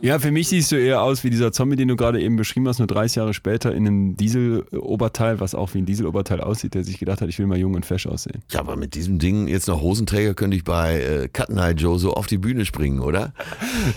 Ja, für mich siehst du eher aus wie dieser Zombie, den du gerade eben beschrieben hast, nur 30 Jahre später in einem Diesel-Oberteil, was auch wie ein Diesel-Oberteil aussieht, der sich gedacht hat, ich will mal jung und fesch aussehen. Ja, aber mit diesem Ding, jetzt noch Hosenträger, könnte ich bei äh, Cut Night Joe so auf die Bühne springen, oder?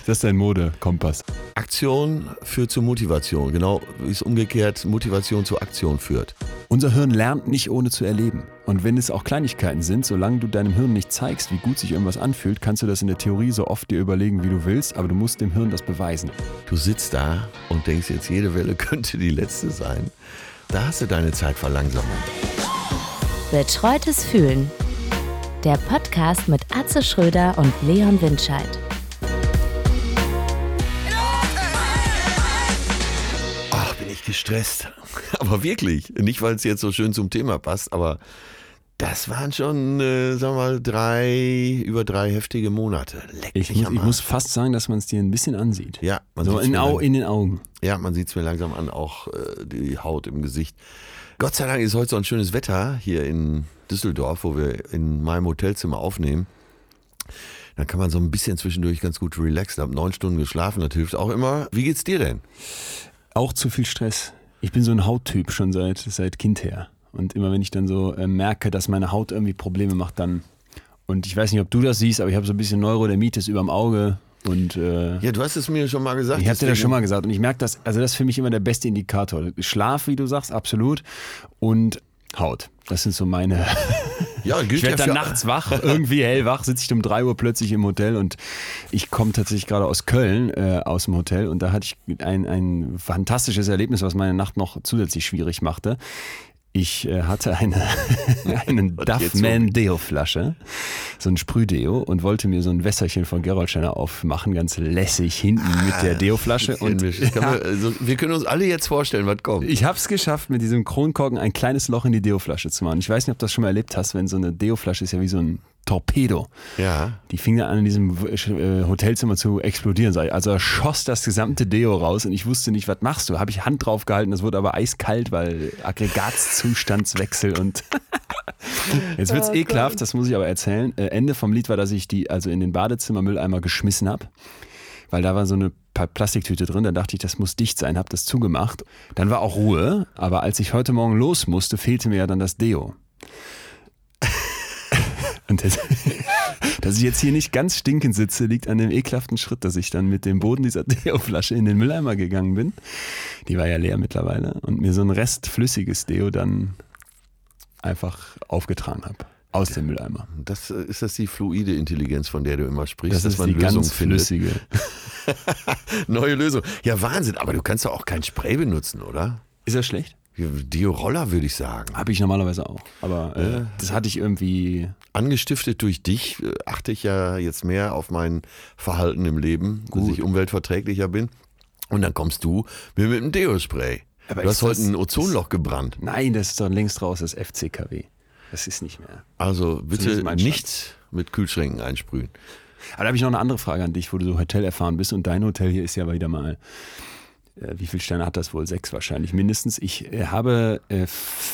Das ist dein Mode-Kompass. Aktion führt zur Motivation, genau wie es umgekehrt Motivation zur Aktion führt. Unser Hirn lernt nicht ohne zu erleben. Und wenn es auch Kleinigkeiten sind, solange du deinem Hirn nicht zeigst, wie gut sich irgendwas anfühlt, kannst du das in der Theorie so oft dir überlegen, wie du willst, aber du musst dem Hirn das beweisen. Du sitzt da und denkst jetzt, jede Welle könnte die letzte sein. Da hast du deine Zeitverlangsamung. Betreutes Fühlen. Der Podcast mit Atze Schröder und Leon Windscheid. Ach, bin ich gestresst. Aber wirklich. Nicht, weil es jetzt so schön zum Thema passt, aber das waren schon, äh, sagen wir mal, drei, über drei heftige Monate. Leck Ich, muss, ich muss fast sagen, dass man es dir ein bisschen ansieht. Ja, man So in, lang- in den Augen. Ja, man sieht es mir langsam an, auch äh, die Haut im Gesicht. Gott sei Dank ist heute so ein schönes Wetter hier in Düsseldorf, wo wir in meinem Hotelzimmer aufnehmen. Dann kann man so ein bisschen zwischendurch ganz gut relaxen. Hab neun Stunden geschlafen, das hilft auch immer. Wie geht's dir denn? Auch zu viel Stress. Ich bin so ein Hauttyp schon seit, seit Kind her. Und immer wenn ich dann so äh, merke, dass meine Haut irgendwie Probleme macht, dann. Und ich weiß nicht, ob du das siehst, aber ich habe so ein bisschen Neurodermitis überm Auge. Und äh, Ja, du hast es mir schon mal gesagt. ich habe dir das schon mal gesagt. Und ich merke das, also das ist für mich immer der beste Indikator. Schlaf, wie du sagst, absolut. Und Haut. Das sind so meine. Ja, gilt Ich werde ja dann nachts wach, irgendwie hellwach, sitze ich um 3 Uhr plötzlich im Hotel und ich komme tatsächlich gerade aus Köln, äh, aus dem Hotel und da hatte ich ein, ein fantastisches Erlebnis, was meine Nacht noch zusätzlich schwierig machte. Ich äh, hatte eine, einen Duffman Deo-Flasche, so ein Sprühdeo und wollte mir so ein Wässerchen von Gerolsteiner aufmachen, ganz lässig hinten mit der Deo-Flasche. Und Das kann man, also, wir können uns alle jetzt vorstellen, was kommt. ich habe es geschafft, mit diesem Kronkorken ein kleines Loch in die Deo-Flasche zu machen. Ich weiß nicht, ob du das schon mal erlebt hast, wenn so eine Deo-Flasche ist ja wie so ein Torpedo. Ja. Die fing dann an, in diesem äh, Hotelzimmer zu explodieren. ich. Also schoss das gesamte Deo raus und ich wusste nicht, was machst du? Habe ich Hand drauf gehalten, das wurde aber eiskalt, weil Aggregatzustandswechsel und jetzt wird's ekelhaft, das muss ich aber erzählen. Äh, Ende vom Lied war, dass ich die also in den Badezimmermülleimer geschmissen habe. Weil da war so eine Plastiktüte drin, da dachte ich, das muss dicht sein, habe das zugemacht. Dann war auch Ruhe, aber als ich heute Morgen los musste, fehlte mir ja dann das Deo. Und das, dass ich jetzt hier nicht ganz stinkend sitze, liegt an dem ekelhaften Schritt, dass ich dann mit dem Boden dieser Deo-Flasche in den Mülleimer gegangen bin. Die war ja leer mittlerweile. Und mir so ein Rest flüssiges Deo dann einfach aufgetragen habe. Aus dem Mülleimer. Das, äh, ist das die fluide Intelligenz, von der du immer sprichst, Das dass ist man die Lösungen ganz findet? flüssige. Neue Lösung. Ja, Wahnsinn. Aber du kannst doch auch kein Spray benutzen, oder? Ist das schlecht? Dio-Roller würde ich sagen. Habe ich normalerweise auch. Aber äh, das hatte ich irgendwie. Angestiftet durch dich äh, achte ich ja jetzt mehr auf mein Verhalten im Leben, dass ich umweltverträglicher bin. Und dann kommst du mir mit einem Deo-Spray. Aber Du hast heute ein Ozonloch gebrannt. Nein, das ist doch längst raus, das FCKW. Das ist nicht mehr. Also bitte Zumindest mein nicht mit Kühlschränken einsprühen. Aber da habe ich noch eine andere Frage an dich, wo du so Hotel erfahren bist. Und dein Hotel hier ist ja wieder mal. Äh, wie viele Sterne hat das wohl? Sechs wahrscheinlich mindestens. Ich äh, habe äh,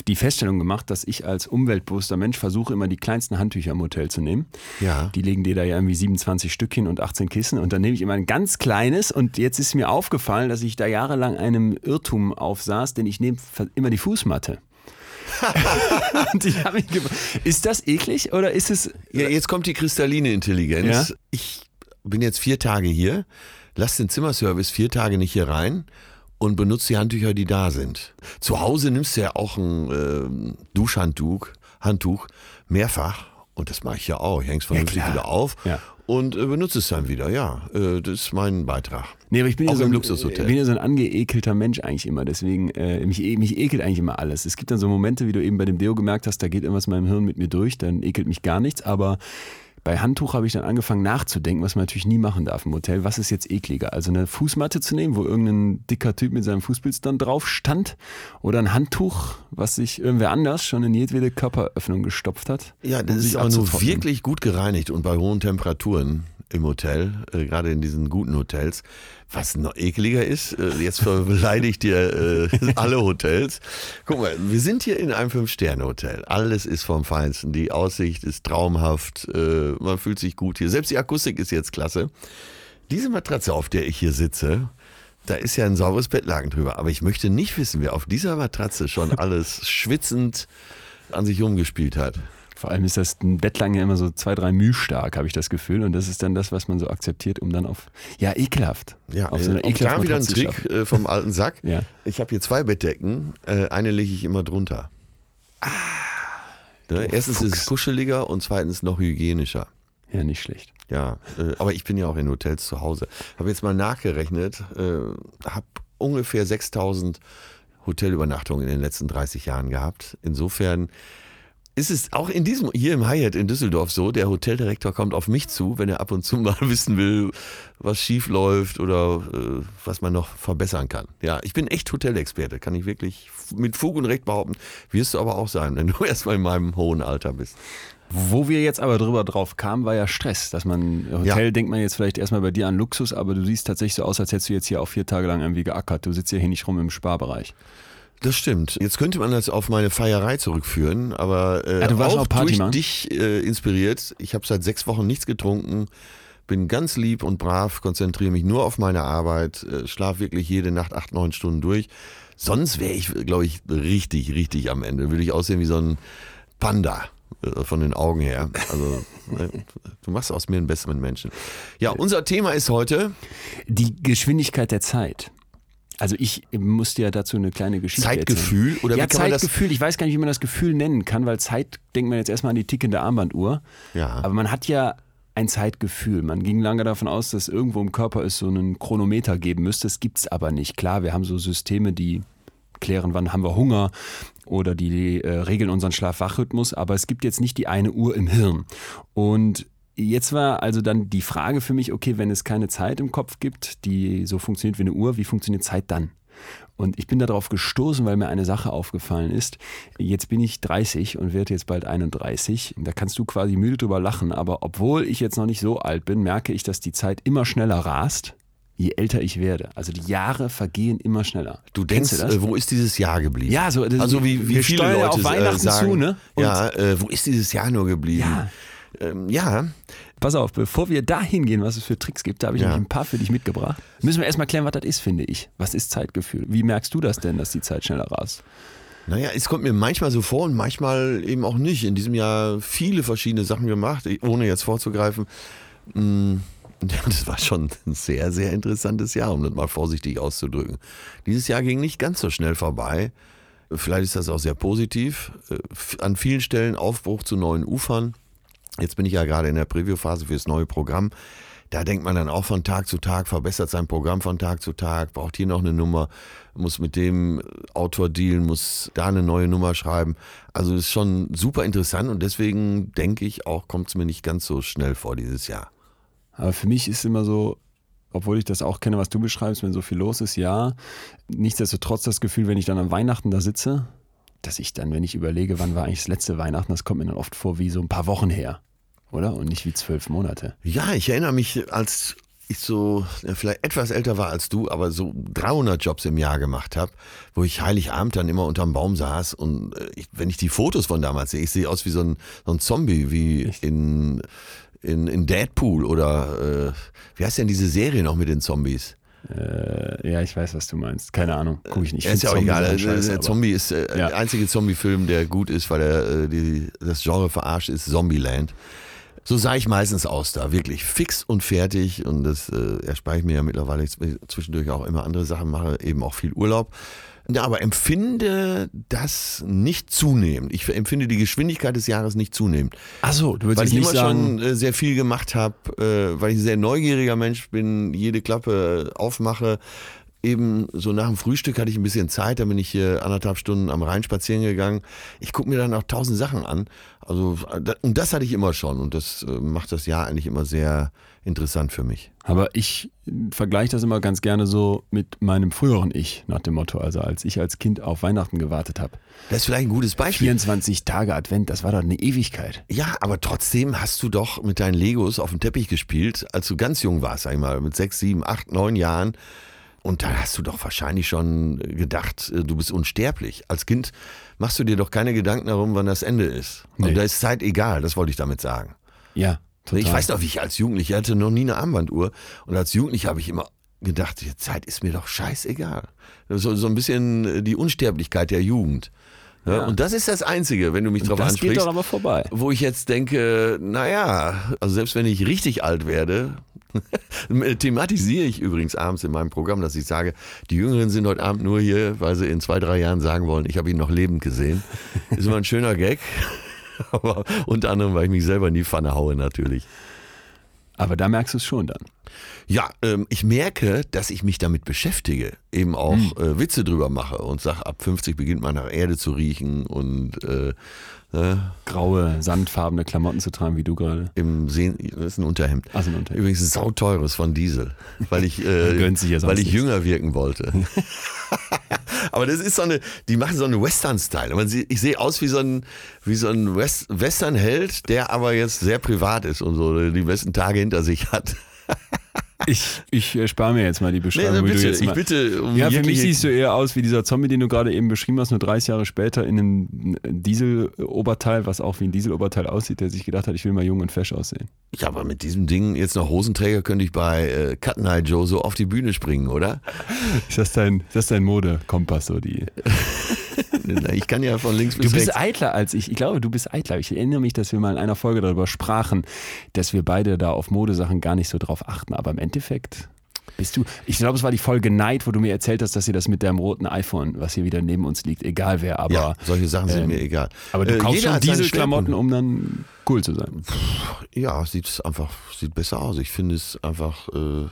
die Feststellung gemacht, dass ich als umweltbewusster Mensch versuche, immer die kleinsten Handtücher im Hotel zu nehmen. Ja. Die legen dir da ja irgendwie 27 Stück hin und 18 Kissen. Und dann nehme ich immer ein ganz kleines. Und jetzt ist mir aufgefallen, dass ich da jahrelang einem Irrtum aufsaß, denn ich nehme immer die Fußmatte. und ich habe mich ist das eklig oder ist es. Ja, jetzt kommt die kristalline Intelligenz. Ja? Ich bin jetzt vier Tage hier, lass den Zimmerservice vier Tage nicht hier rein und benutze die Handtücher, die da sind. Zu Hause nimmst du ja auch ein ähm, Duschhandtuch, Handtuch mehrfach und das mache ich ja auch. Ich häng's vernünftig klar. wieder auf Ja. und äh, benutze es dann wieder. Ja, äh, das ist mein Beitrag. Nee, aber ich bin ja so ein, Luxushotel. Bin ja so ein angeekelter Mensch eigentlich immer. Deswegen, äh, mich, e- mich ekelt eigentlich immer alles. Es gibt dann so Momente, wie du eben bei dem Deo gemerkt hast, da geht irgendwas in meinem Hirn mit mir durch, dann ekelt mich gar nichts. Aber bei Handtuch habe ich dann angefangen nachzudenken, was man natürlich nie machen darf im Hotel. Was ist jetzt ekliger? Also eine Fußmatte zu nehmen, wo irgendein dicker Typ mit seinem Fußpilz dann drauf stand? Oder ein Handtuch, was sich irgendwer anders schon in jedwede Körperöffnung gestopft hat? Ja, das um ist aber nur wirklich gut gereinigt und bei hohen Temperaturen im Hotel, äh, gerade in diesen guten Hotels. Was noch ekliger ist, äh, jetzt beleidigt ihr äh, alle Hotels. Guck mal, wir sind hier in einem Fünf-Sterne-Hotel. Alles ist vom Feinsten. Die Aussicht ist traumhaft. Äh, man fühlt sich gut hier. Selbst die Akustik ist jetzt klasse. Diese Matratze, auf der ich hier sitze, da ist ja ein sauberes Bettlaken drüber. Aber ich möchte nicht wissen, wer auf dieser Matratze schon alles schwitzend an sich rumgespielt hat. Vor allem ist das ein Bettlaken ja immer so zwei, drei Müh stark, habe ich das Gefühl. Und das ist dann das, was man so akzeptiert, um dann auf, ja, ekelhaft. Ja, auf so auch da wieder ein Matratze zu Trick äh, vom alten Sack. Ja. Ich habe hier zwei Bettdecken. Äh, eine lege ich immer drunter. ne? Erstens ist es Fuchs. kuscheliger und zweitens noch hygienischer. Ja, nicht schlecht. Ja, äh, aber ich bin ja auch in Hotels zu Hause. Habe jetzt mal nachgerechnet, äh, habe ungefähr 6000 Hotelübernachtungen in den letzten 30 Jahren gehabt. Insofern ist es auch in diesem, hier im Hyatt in Düsseldorf so, der Hoteldirektor kommt auf mich zu, wenn er ab und zu mal wissen will, was schief läuft oder äh, was man noch verbessern kann. Ja, ich bin echt Hotelexperte, kann ich wirklich mit Fug und Recht behaupten. Wirst du aber auch sein, wenn du erstmal in meinem hohen Alter bist. Wo wir jetzt aber drüber drauf kamen, war ja Stress. Dass man, Hotel Ja. denkt man jetzt vielleicht erstmal bei dir an Luxus, aber du siehst tatsächlich so aus, als hättest du jetzt hier auch vier Tage lang irgendwie geackert. Du sitzt ja hier nicht rum im Sparbereich. Das stimmt. Jetzt könnte man das auf meine Feierei zurückführen, aber äh, Ja, du warst auch auch Party durch machen? dich äh, inspiriert. Ich habe seit sechs Wochen nichts getrunken, bin ganz lieb und brav, konzentriere mich nur auf meine Arbeit, äh, schlaf wirklich jede Nacht acht, neun Stunden durch. Sonst wäre ich, glaube ich, richtig, richtig am Ende. Würde ich aussehen wie so ein Panda äh, von den Augen her. Also ne, du machst aus mir einen besseren Menschen. Ja, unser Thema ist heute Die Geschwindigkeit der Zeit. Also ich musste ja dazu eine kleine Geschichte erzählen. Zeitgefühl oder ja, wie kann? Zeitgefühl. Ich weiß gar nicht, wie man das Gefühl nennen kann, weil Zeit denkt man jetzt erstmal an die tickende Armbanduhr. Ja. Aber man hat ja ein Zeitgefühl. Man ging lange davon aus, dass irgendwo im Körper es so einen Chronometer geben müsste. Das gibt es aber nicht. Klar, wir haben so Systeme, die klären, wann haben wir Hunger oder die äh, regeln unseren Schlaf-Wach-Rhythmus, aber es gibt jetzt nicht die eine Uhr im Hirn. Und jetzt war also dann die Frage für mich, okay, wenn es keine Zeit im Kopf gibt, die so funktioniert wie eine Uhr, wie funktioniert Zeit dann? Und ich bin darauf gestoßen, weil mir eine Sache aufgefallen ist. Jetzt bin ich 30 und werde jetzt bald 31. Da kannst du quasi müde drüber lachen, aber obwohl ich jetzt noch nicht so alt bin, merke ich, dass die Zeit immer schneller rast, je älter ich werde. Also die Jahre vergehen immer schneller. Du denkst, äh, wo ist dieses Jahr geblieben? Ja, so, also wie, wie wir viele steuern Leute auf Weihnachten äh, sagen, zu, ne? Und- ja, äh, wo ist dieses Jahr nur geblieben? Ja. Ähm, ja, Pass auf, bevor wir da hingehen, was es für Tricks gibt, da habe ich Ja. nämlich ein paar für dich mitgebracht. Müssen wir erstmal klären, was das ist, finde ich. Was ist Zeitgefühl? Wie merkst du das denn, dass die Zeit schneller rast? naja, es kommt mir manchmal so vor und manchmal eben auch nicht. In diesem Jahr viele verschiedene Sachen gemacht, ohne jetzt vorzugreifen. Mm, Das war schon ein sehr, sehr interessantes Jahr, um das mal vorsichtig auszudrücken. Dieses Jahr ging nicht ganz so schnell vorbei. Vielleicht ist das auch sehr positiv. Äh, An vielen Stellen Aufbruch zu neuen Ufern. Jetzt bin ich ja gerade in der Preview-Phase für das neue Programm. Da denkt man dann auch von Tag zu Tag, verbessert sein Programm von Tag zu Tag, braucht hier noch eine Nummer, muss mit dem Autor dealen, muss da eine neue Nummer schreiben. Also ist schon super interessant und deswegen denke ich auch, kommt es mir nicht ganz so schnell vor dieses Jahr. Aber für mich ist immer so, obwohl ich das auch kenne, was du beschreibst, wenn so viel los ist, ja. Nichtsdestotrotz das Gefühl, wenn ich dann an Weihnachten da sitze, dass ich dann, wenn ich überlege, wann war eigentlich das letzte Weihnachten, das kommt mir dann oft vor wie so ein paar Wochen her. Oder? Und nicht wie zwölf Monate. Ja, ich erinnere mich, als ich so ja, vielleicht etwas älter war als du, aber so 300 Jobs im Jahr gemacht habe, wo ich Heiligabend dann immer unterm Baum saß und äh, ich, wenn ich die Fotos von damals sehe, ich sehe aus wie so ein, so ein Zombie, wie in, in, in Deadpool oder äh, wie heißt denn diese Serie noch mit den Zombies? Äh, ja, ich weiß, was du meinst. Keine Ahnung. Guck ich nicht. Ja, ist ja auch egal. Auch scheiße, der Zombie ist äh, Ja. der einzige Zombie-Film, der gut ist, weil er äh, die, das Genre verarscht ist, Zombieland. So sah ich meistens aus da, wirklich fix und fertig. Und das äh, erspare ich mir ja mittlerweile ich zwischendurch auch immer andere Sachen mache, eben auch viel Urlaub. Ja, aber empfinde das nicht zunehmend. Ich empfinde die Geschwindigkeit des Jahres nicht zunehmend. Ach so, du würdest Weil ich jetzt immer nicht sagen, schon äh, sehr viel gemacht habe, äh, weil ich ein sehr neugieriger Mensch bin, jede Klappe äh, aufmache. Eben so nach dem Frühstück hatte ich ein bisschen Zeit, dann bin ich hier anderthalb Stunden am Rhein spazieren gegangen. Ich gucke mir dann auch tausend Sachen an. Also, da- und das hatte ich immer schon und das äh, macht das Jahr eigentlich immer sehr interessant für mich. Aber ich vergleiche das immer ganz gerne so mit meinem früheren Ich, nach dem Motto, also als ich als Kind auf Weihnachten gewartet habe. Das ist vielleicht ein gutes Beispiel. 24 Tage Advent, das war doch eine Ewigkeit. Ja, aber trotzdem hast du doch mit deinen Legos auf dem Teppich gespielt, als du ganz jung warst, sag ich mal, mit sechs, sieben, acht, neun Jahren. Und da hast du doch wahrscheinlich schon gedacht, äh, du bist unsterblich. Als Kind machst du dir doch keine Gedanken darum, wann das Ende ist. Nee. Und da ist Zeit egal, das wollte ich damit sagen. Ja, Total. Ich weiß noch, wie ich als Jugendlicher hatte noch nie eine Armbanduhr. Und als Jugendlicher habe ich immer gedacht, die Zeit ist mir doch scheißegal. So, so ein bisschen die Unsterblichkeit der Jugend. Ja, Ja. Und das ist das Einzige, wenn du mich drauf das ansprichst. geht doch aber vorbei. wo ich jetzt denke, naja, also selbst wenn ich richtig alt werde, thematisiere ich übrigens abends in meinem Programm, dass ich sage, die Jüngeren sind heute Abend nur hier, weil sie in zwei, drei Jahren sagen wollen, ich habe ihn noch lebend gesehen. Ist immer ein schöner Gag. Aber unter anderem, weil ich mich selber in die Pfanne haue natürlich. Aber da merkst du es schon dann. Ja, ähm, ich merke, dass ich mich damit beschäftige, eben auch äh, Witze drüber mache und sage, ab 50 beginnt man nach Erde zu riechen und äh, äh, Graue, sandfarbene Klamotten zu tragen, wie du gerade. im Sehen, das ist ein Unterhemd. Also ein Unterhemd. Übrigens ein sauteures von Diesel, weil ich, äh, weil ich jünger wirken wollte. Aber das ist so eine, die machen so einen Western-Style. Ich sehe aus wie so ein, wie so ein West Western-Held, der aber jetzt sehr privat ist und so die besten Tage hinter sich hat. Ich, ich spare mir jetzt mal die Nee, Beschreibung, also wie bitte, jetzt ich bitte um Ja, für mich siehst du eher aus wie dieser Zombie, den du gerade eben beschrieben hast, nur 30 Jahre später in einem Diesel-Oberteil, was auch wie ein Diesel-Oberteil aussieht, der sich gedacht hat, ich will mal jung und fesch aussehen. Ja, aber mit diesem Ding jetzt noch Hosenträger könnte ich bei äh, Cut Night Joe so auf die Bühne springen, oder? Ist das dein, ist das dein Modekompass, so die? Ich kann ja von links Du bis bist rechts. eitler als ich. Ich glaube, du bist eitler. Ich erinnere mich, dass wir mal in einer Folge darüber sprachen, dass wir beide da auf Modesachen gar nicht so drauf achten. Aber im Endeffekt bist du, ich glaube, es war die Folge Neid, wo du mir erzählt hast, dass sie das mit deinem roten iPhone, was hier wieder neben uns liegt, egal wer, aber, Ja, solche Sachen sind ähm, mir egal. aber du Äh, kaufst schon Dieselklamotten, Schwerpunkte. um dann cool zu sein. Ja, sieht einfach sieht besser aus. Ich finde es einfach äh,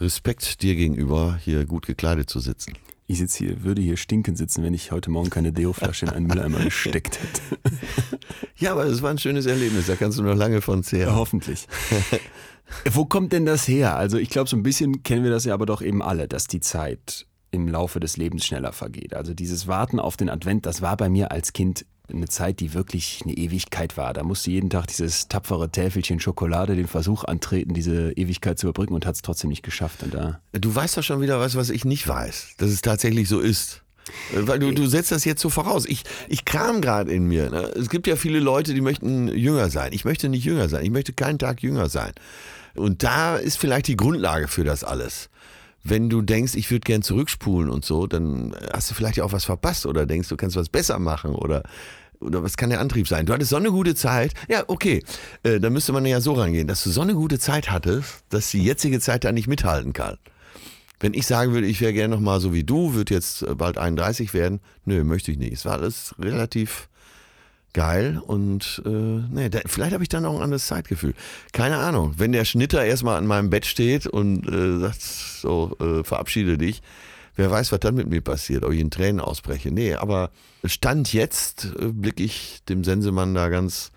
Respekt dir gegenüber, hier gut gekleidet zu sitzen. Ich sitze hier, würde hier stinkend sitzen, wenn ich heute Morgen keine Deo-Flasche in einen Mülleimer gesteckt hätte. Ja, aber es war ein schönes Erlebnis. Da kannst du noch lange von Ja, zehren. hoffentlich. Wo kommt denn das her? Also ich glaube, so ein bisschen kennen wir das ja aber doch eben alle, dass die Zeit im Laufe des Lebens schneller vergeht. Also dieses Warten auf den Advent, das war bei mir als Kind eine Zeit, die wirklich eine Ewigkeit war. Da musste jeden Tag dieses tapfere Täfelchen Schokolade den Versuch antreten, diese Ewigkeit zu überbrücken und hat es trotzdem nicht geschafft. Und da Du weißt doch schon wieder was, was ich nicht weiß, dass es tatsächlich so ist. Äh, Weil du, du setzt das jetzt so voraus. Ich, ich kram gerade in mir. Ne? Es gibt ja viele Leute, die möchten jünger sein. Ich möchte nicht jünger sein. Ich möchte keinen Tag jünger sein. Und da ist vielleicht die Grundlage für das alles. Wenn du denkst, ich würde gern zurückspulen und so, dann hast du vielleicht auch was verpasst oder denkst, du kannst was besser machen oder, oder was kann der Antrieb sein? Du hattest so eine gute Zeit. Ja, okay. Äh, dann müsste man ja so rangehen, dass du so eine gute Zeit hattest, dass die jetzige Zeit da nicht mithalten kann. Wenn ich sagen würde, ich wäre gerne noch mal so wie du, würde jetzt äh, bald 31 werden, nö, möchte ich nicht. Es war alles relativ geil und äh, nee, da, vielleicht habe ich dann auch ein anderes Zeitgefühl. Keine Ahnung. Wenn der Schnitter erstmal an meinem Bett steht und äh, sagt, so, äh, verabschiede dich, wer weiß, was dann mit mir passiert, ob ich in Tränen ausbreche. Nee, aber Stand jetzt äh, blicke ich dem Sensemann da ganz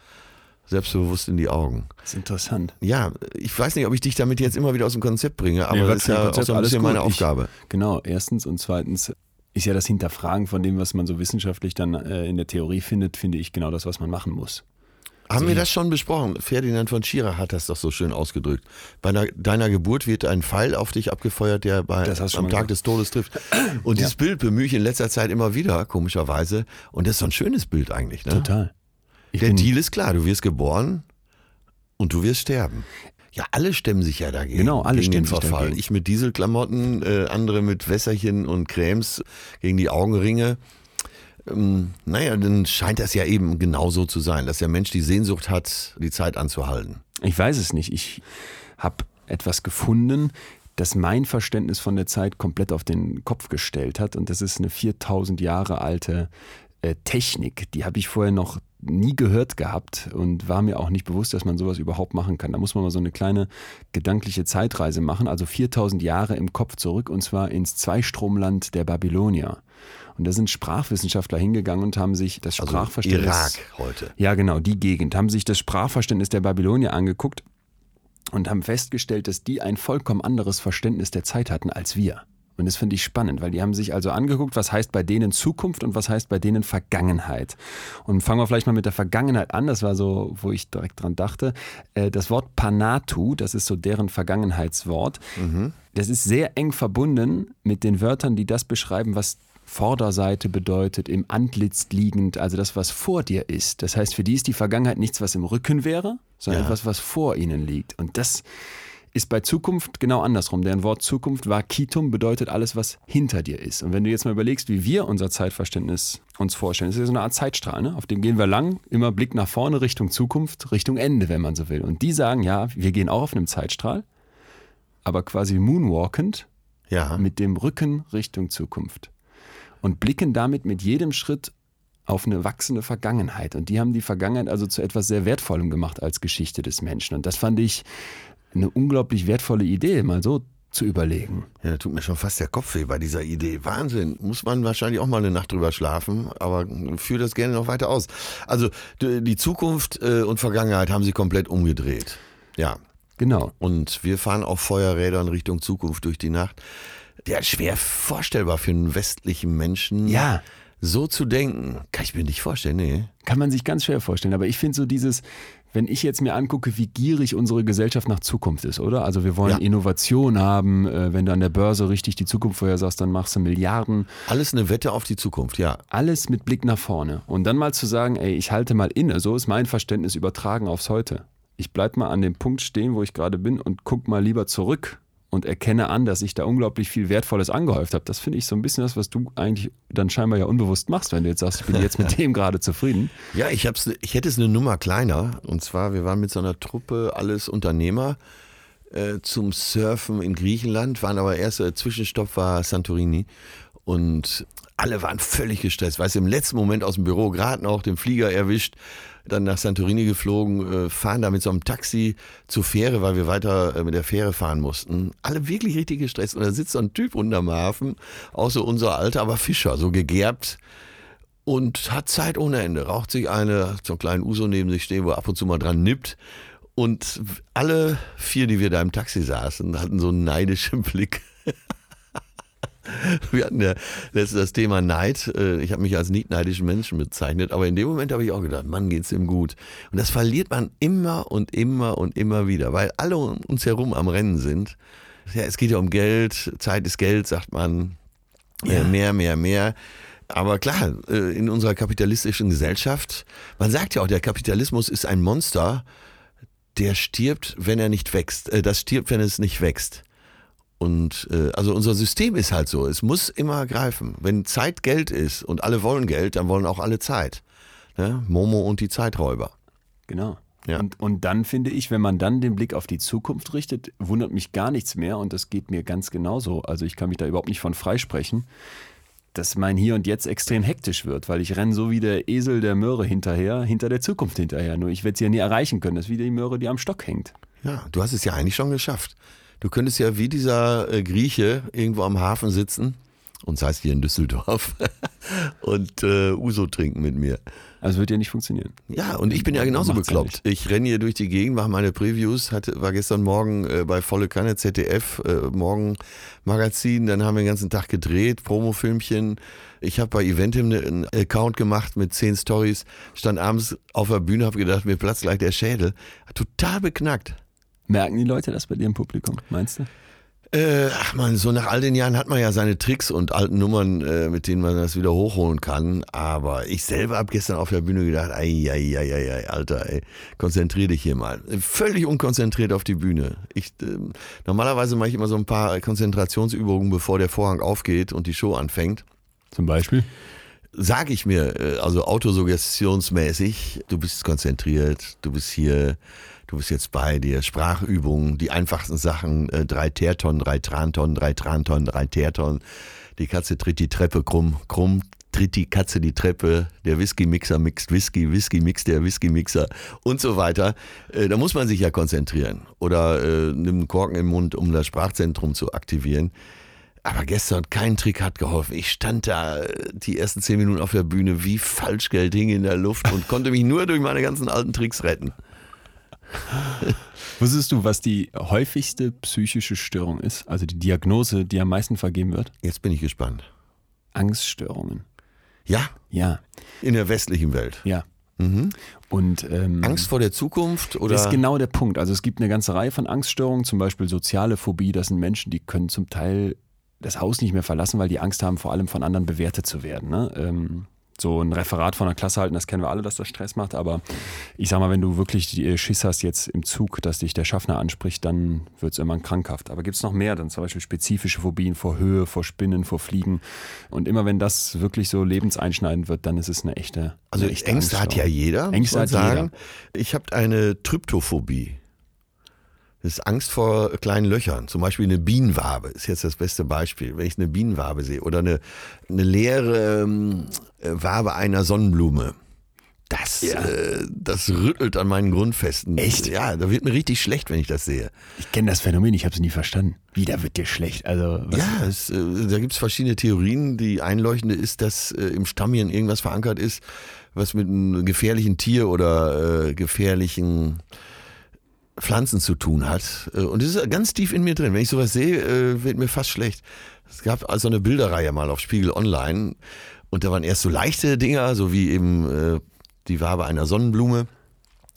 selbstbewusst in die Augen. das ist interessant. Ja, ich weiß nicht, ob ich dich damit jetzt immer wieder aus dem Konzept bringe, aber Nee, das ist ja auch so ein bisschen meine gut. Ich- Aufgabe. Genau, erstens und zweitens ist ja das Hinterfragen von dem, was man so wissenschaftlich dann äh, in der Theorie findet, finde ich genau das, was man machen muss. Haben wir das schon besprochen? Ferdinand von Schirach hat das doch so schön ausgedrückt. Bei einer, deiner Geburt wird ein Pfeil auf dich abgefeuert, der bei, am Tag gesagt. des Todes trifft. Und dieses Bild bemühe ich in letzter Zeit immer wieder, komischerweise. Und das ist so ein schönes Bild eigentlich. Ne? Total. Ich Der Deal ist klar, du wirst geboren und du wirst sterben. Ja, alle stemmen sich ja dagegen. Genau, alle gegen den stemmen sich Verfall. dagegen. Ich mit Dieselklamotten, äh, andere mit Wässerchen und Cremes gegen die Augenringe. Ähm, naja, dann scheint das ja eben genauso zu sein, dass der Mensch die Sehnsucht hat, die Zeit anzuhalten. Ich weiß es nicht. Ich habe etwas gefunden, das mein Verständnis von der Zeit komplett auf den Kopf gestellt hat. Und das ist eine 4000 Jahre alte äh, Technik. Die habe ich vorher noch nie gehört gehabt und war mir auch nicht bewusst, dass man sowas überhaupt machen kann. Da muss man mal so eine kleine gedankliche Zeitreise machen, also 4000 Jahre im Kopf zurück und zwar ins Zweistromland der Babylonier. Und da sind Sprachwissenschaftler hingegangen und haben sich das Also Sprachverständnis Irak heute. ja, genau, die Gegend. Haben sich das Sprachverständnis der Babylonier angeguckt und haben festgestellt, dass die ein vollkommen anderes Verständnis der Zeit hatten als wir. Und das finde ich spannend, weil die haben sich also angeguckt, was heißt bei denen Zukunft und was heißt bei denen Vergangenheit. Und fangen wir vielleicht mal mit der Vergangenheit an. Das war so, wo ich direkt dran dachte. Äh, Das Wort Panatu, das ist so deren Vergangenheitswort. Das ist sehr eng verbunden mit den Wörtern, die das beschreiben, was Vorderseite bedeutet, im Antlitz liegend, also das, was vor dir ist. Das heißt, für die ist die Vergangenheit nichts, was im Rücken wäre, sondern Ja. etwas, was vor ihnen liegt. Und das ist bei Zukunft genau andersrum. Deren Wort Zukunft war Kitum, bedeutet alles, was hinter dir ist. Und wenn du jetzt mal überlegst, wie wir unser Zeitverständnis uns vorstellen, das ist ja so eine Art Zeitstrahl, ne? auf dem gehen wir lang, immer Blick nach vorne, Richtung Zukunft, Richtung Ende, wenn man so will. Und die sagen, ja, wir gehen auch auf einem Zeitstrahl, aber quasi moonwalkend Ja. mit dem Rücken Richtung Zukunft und blicken damit mit jedem Schritt auf eine wachsende Vergangenheit. Und die haben die Vergangenheit also zu etwas sehr Wertvollem gemacht als Geschichte des Menschen. Und das fand ich eine unglaublich wertvolle Idee, mal so zu überlegen. Ja, da tut mir schon fast der Kopf weh bei dieser Idee. Wahnsinn. Muss man wahrscheinlich auch mal eine Nacht drüber schlafen, aber führe das gerne noch weiter aus. Also die Zukunft äh, und Vergangenheit haben sie komplett umgedreht. Ja. Genau. Und wir fahren auf Feuerrädern Richtung Zukunft durch die Nacht. Ja, schwer vorstellbar für einen westlichen Menschen. Ja. So zu denken, kann ich mir nicht vorstellen, nee. Kann man sich ganz schwer vorstellen. Aber ich finde so dieses, wenn ich jetzt mir angucke, wie gierig unsere Gesellschaft nach Zukunft ist, oder? Also wir wollen Ja. Innovation haben. Äh, Wenn du an der Börse richtig die Zukunft vorhersagst, dann machst du Milliarden. Alles eine Wette auf die Zukunft, ja. Alles mit Blick nach vorne. Und dann mal zu sagen, ey, ich halte mal inne, so ist mein Verständnis übertragen aufs Heute. Ich bleib mal an dem Punkt stehen, wo ich gerade bin und guck mal lieber zurück und erkenne an, dass ich da unglaublich viel Wertvolles angehäuft habe. Das finde ich so ein bisschen das, was du eigentlich dann scheinbar ja unbewusst machst, wenn du jetzt sagst, ich bin jetzt mit dem gerade zufrieden. Ja, ich, hab's, ich hätte es eine Nummer kleiner. Und zwar, wir waren mit so einer Truppe, alles Unternehmer, äh, zum Surfen in Griechenland, waren aber erst, äh, Zwischenstopp war Santorini. Und alle waren völlig gestresst. Weißt du, im letzten Moment aus dem Büro gerade noch den Flieger erwischt, dann nach Santorini geflogen, äh, fahren da mit so einem Taxi zur Fähre, weil wir weiter äh, mit der Fähre fahren mussten. Alle wirklich richtig gestresst. Und da sitzt so ein Typ unterm Hafen, auch so unser Alter, aber Fischer, so gegerbt und hat Zeit ohne Ende. Raucht sich eine, hat so einen kleinen Uso neben sich stehen, wo er ab und zu mal dran nippt. Und alle vier, die wir da im Taxi saßen, hatten so einen neidischen Blick. Wir hatten ja das, das Thema Neid. Äh, Ich habe mich als nicht neidischen Menschen bezeichnet, aber in dem Moment habe ich auch gedacht, Mann, geht's ihm gut. Und das verliert man immer und immer und immer wieder, weil alle um uns herum am Rennen sind. Ja, es geht ja um Geld, Zeit ist Geld, sagt man. Äh, mehr, mehr, mehr. Aber klar, äh, in unserer kapitalistischen Gesellschaft, man sagt ja auch, der Kapitalismus ist ein Monster, der stirbt, wenn er nicht wächst. Das stirbt, wenn es nicht wächst. Und äh, also unser System ist halt so, es muss immer greifen. Wenn Zeit Geld ist und alle wollen Geld, dann wollen auch alle Zeit. Ne? Momo und die Zeiträuber. Genau. Ja. Und, und dann finde ich, wenn man dann den Blick auf die Zukunft richtet, wundert mich gar nichts mehr und das geht mir ganz genauso. Also ich kann mich da überhaupt nicht von freisprechen, dass mein Hier und Jetzt extrem hektisch wird, weil ich renne so wie der Esel der Möhre hinterher, hinter der Zukunft hinterher. Nur ich werde sie ja nie erreichen können. Das ist wie die Möhre, die am Stock hängt. Ja, du hast es ja eigentlich schon geschafft. Du könntest ja wie dieser äh, Grieche irgendwo am Hafen sitzen, und das heißt hier in Düsseldorf, und äh, Uso trinken mit mir. Also wird ja nicht funktionieren. Ja, und ich bin ja genauso Macht's ja bekloppt. ich renne hier durch die Gegend, mache meine Previews, hatte, war gestern Morgen äh, bei Volle Kanne ZDF, äh, Morgen Magazin, dann haben wir den ganzen Tag gedreht, Promofilmchen. Ich habe bei Eventim ne- einen Account gemacht mit zehn Stories, stand abends auf der Bühne, habe gedacht, mir platzt gleich der Schädel. Total beknackt. Merken die Leute das bei dir im Publikum, meinst du? Äh, ach man, so nach all den Jahren hat man ja seine Tricks und alten Nummern, äh, mit denen man das wieder hochholen kann. Aber ich selber habe gestern auf der Bühne gedacht, ei, ei, ei, ei, Alter, ey, konzentrier dich hier mal. Völlig unkonzentriert auf die Bühne. Ich, äh, normalerweise mache ich immer so ein paar Konzentrationsübungen, bevor der Vorhang aufgeht und die Show anfängt. Zum Beispiel? Sage ich mir, äh, also autosuggestionsmäßig, du bist konzentriert, du bist hier, du bist jetzt bei dir, Sprachübungen, die einfachsten Sachen, äh, drei Teertonnen, drei Trantonnen, drei Trantonnen, drei Teertonnen. Die Katze tritt die Treppe krumm, krumm tritt die Katze die Treppe, der Whisky-Mixer mixt Whisky, Whisky mixt der Whisky-Mixer und so weiter. Äh, da muss man sich ja konzentrieren. Oder äh, nimm einen Korken im Mund, um das Sprachzentrum zu aktivieren. Aber gestern kein Trick hat geholfen. Ich stand da äh, die ersten zehn Minuten auf der Bühne wie Falschgeld hing in der Luft und konnte mich nur durch meine ganzen alten Tricks retten. Wusstest du, was die häufigste psychische Störung ist? Also die Diagnose, die am meisten vergeben wird? Jetzt bin ich gespannt. Angststörungen. Ja, Ja, in der westlichen Welt. ja. Und ähm, Angst vor der Zukunft oder? Das ist genau der Punkt. Also es gibt eine ganze Reihe von Angststörungen, zum Beispiel soziale Phobie. Das sind Menschen, die können zum Teil das Haus nicht mehr verlassen, weil die Angst haben, vor allem von anderen bewertet zu werden. Ne? Ähm, so ein Referat von der Klasse halten, das kennen wir alle, dass das Stress macht. Aber ich sag mal, wenn du wirklich die Schiss hast jetzt im Zug, dass dich der Schaffner anspricht, dann wird es irgendwann krankhaft. Aber gibt es noch mehr, dann zum Beispiel spezifische Phobien vor Höhe, vor Spinnen, vor Fliegen. Und immer wenn das wirklich so lebenseinschneidend wird, dann ist es eine echte. Also eine echte Ängste hat ja jeder. Ängste hat sagen. jeder. Ich habe eine Tryptophobie. Das ist Angst vor kleinen Löchern. Zum Beispiel eine Bienenwabe ist jetzt das beste Beispiel. Wenn ich eine Bienenwabe sehe oder eine, eine leere ähm, Wabe einer Sonnenblume. Das, Ja. äh, das rüttelt an meinen Grundfesten. Echt? Ja, da wird mir richtig schlecht, wenn ich das sehe. Ich kenne das Phänomen, ich habe es nie verstanden. Wieder wird dir schlecht. Also, was, Ja, es, äh, da gibt es verschiedene Theorien. Die einleuchtende ist, dass äh, im Stammhirn irgendwas verankert ist, was mit einem gefährlichen Tier oder äh, gefährlichen Pflanzen zu tun hat. Äh, und das ist ganz tief in mir drin. Wenn ich sowas sehe, äh, wird mir fast schlecht. Es gab also eine Bilderreihe mal auf Spiegel Online und da waren erst so leichte Dinger, so wie eben äh, die Wabe einer Sonnenblume.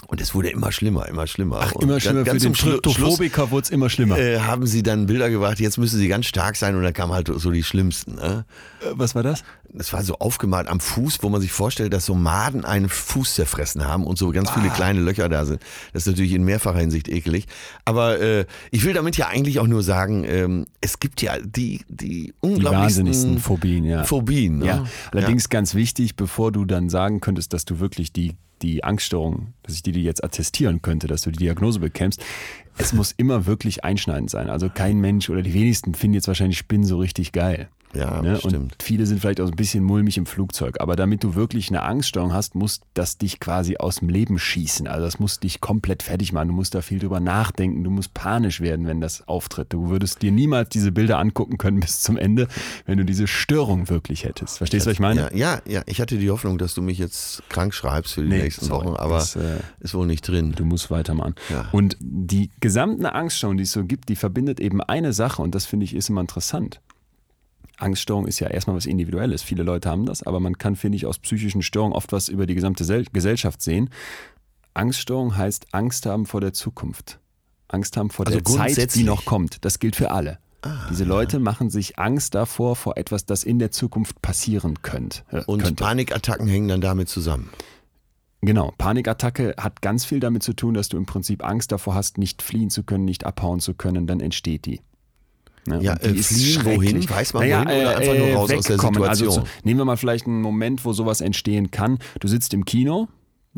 Und es wurde immer schlimmer, immer schlimmer. Ach, Und immer ganz- schlimmer. Für ganz den zum Schlu- Schluss Tryptophobiker wurde es immer schlimmer. äh, haben sie dann Bilder gebracht, jetzt müssen sie ganz stark sein und dann kamen halt so die schlimmsten. Ne? Äh, was war das? Das war so aufgemalt am Fuß, wo man sich vorstellt, dass so Maden einen Fuß zerfressen haben und so ganz viele kleine Löcher da sind. Das ist natürlich in mehrfacher Hinsicht ekelig. Aber äh, ich will damit ja eigentlich auch nur sagen, ähm, es gibt ja die, die Die unglaublichsten wahnsinnigsten Phobien, ja. Phobien. Ne? Ja, allerdings ganz wichtig, bevor du dann sagen könntest, dass du wirklich die, die Angststörung, dass ich die dir jetzt attestieren könnte, dass du die Diagnose bekämst, es muss immer wirklich einschneidend sein. Also kein Mensch oder die wenigsten finden jetzt wahrscheinlich Spinnen so richtig geil. Ja, Ne? stimmt. Und viele sind vielleicht auch ein bisschen mulmig im Flugzeug. Aber damit du wirklich eine Angststörung hast, muss das dich quasi aus dem Leben schießen. Also das muss dich komplett fertig machen. Du musst da viel drüber nachdenken. Du musst panisch werden, wenn das auftritt. Du würdest dir niemals diese Bilder angucken können bis zum Ende, wenn du diese Störung wirklich hättest. Verstehst du, was ich meine? Ja, ja, ja, ich hatte die Hoffnung, dass du mich jetzt krank schreibst für die Nee, nächsten sorry. Wochen, aber Das, äh, ist wohl nicht drin. Du musst weitermachen. Ja. Und die gesamten Angststörungen, die es so gibt, die verbindet eben eine Sache und das finde ich ist immer interessant. Angststörung ist ja erstmal was Individuelles. Viele Leute haben das, aber man kann, finde ich, aus psychischen Störungen oft was über die gesamte Sel Gesellschaft sehen. Angststörung heißt Angst haben vor der Zukunft. Angst haben vor Also der Zeit, die noch kommt. Das gilt für alle. Diese Leute machen sich Angst davor, vor etwas, das in der Zukunft passieren könnt, äh, Und könnte. Panikattacken hängen dann damit zusammen. Genau, Panikattacke hat ganz viel damit zu tun, dass du im Prinzip Angst davor hast, nicht fliehen zu können, nicht abhauen zu können, dann entsteht die. Ne? Ja, äh, fliehen wohin? Weiß man wohin oder einfach nur raus aus der. Also Situation? zu, nehmen wir mal vielleicht einen Moment, wo sowas entstehen kann. Du sitzt im Kino,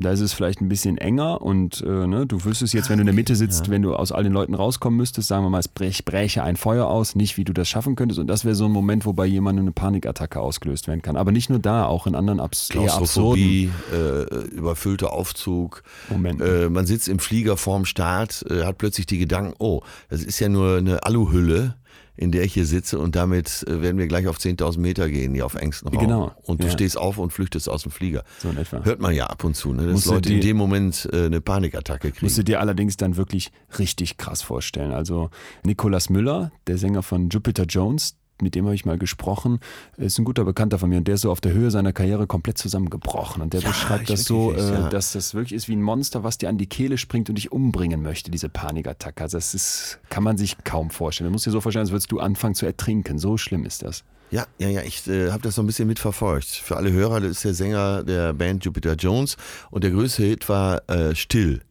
da ist es vielleicht ein bisschen enger und äh, ne, du wüsstest jetzt, wenn du in der Mitte sitzt, wenn du aus all den Leuten rauskommen müsstest, sagen wir mal, es brech, bräche ein Feuer aus, nicht wie du das schaffen könntest. Und das wäre so ein Moment, wo bei jemandem eine Panikattacke ausgelöst werden kann. Aber nicht nur da, auch in anderen abs eher absurden Klaustrophobie, äh, überfüllter Aufzug. Momenten. Äh, man sitzt im Flieger vorm Start, äh, hat plötzlich die Gedanken, oh, das ist ja nur eine Aluhülle, in der ich hier sitze und damit äh, werden wir gleich auf 10.000 Meter gehen, hier auf engstem Raum. Genau, Und du ja. stehst auf und flüchtest aus dem Flieger. So in etwa. Hört man ja ab und zu, ne, dass Musst Leute in die- dem Moment äh, eine Panikattacke kriegen. Musst du dir allerdings dann wirklich richtig krass vorstellen. Also Nicolas Müller, der Sänger von Jupiter Jones, mit dem habe ich mal gesprochen, ist ein guter Bekannter von mir und der ist so auf der Höhe seiner Karriere komplett zusammengebrochen. Und der Ja, beschreibt das so, wirklich, äh, ja. dass das wirklich ist wie ein Monster, was dir an die Kehle springt und dich umbringen möchte, diese Panikattacke. Also das ist, kann man sich kaum vorstellen. Du musst dir so vorstellen, als würdest du anfangen zu ertrinken. So schlimm ist das. Ja, ja, ja, ich äh, habe das so ein bisschen mitverfolgt. Für alle Hörer, das ist der Sänger der Band Jupiter Jones und der größte Hit war äh, Still.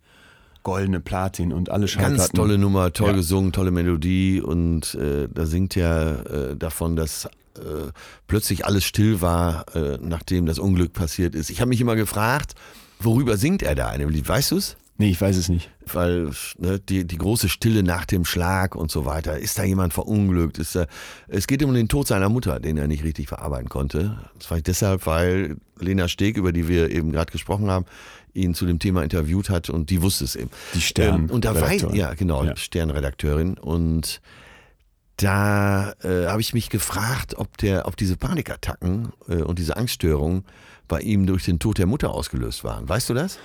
Goldene Platin und alle Schallplatten. Ganz tolle Nummer, toll Ja. gesungen, tolle Melodie und äh, da singt er äh, davon, dass äh, plötzlich alles still war, äh, nachdem das Unglück passiert ist. Ich habe mich immer gefragt, worüber singt er da in dem Lied? Weißt du's? Nee, ich weiß es nicht. Weil ne, die, die große Stille nach dem Schlag und so weiter. Ist da jemand verunglückt? Ist da, es geht um den Tod seiner Mutter, den er nicht richtig verarbeiten konnte. Das war ich deshalb, weil Lena Steg, über die wir eben gerade gesprochen haben, ihn zu dem Thema interviewt hat und die wusste es eben. Die Stern- Ähm, und da Redakteurin. ja genau, Ja. Sternredakteurin und da äh, habe ich mich gefragt, ob der, ob diese Panikattacken äh, und diese Angststörungen bei ihm durch den Tod der Mutter ausgelöst waren. Weißt du das?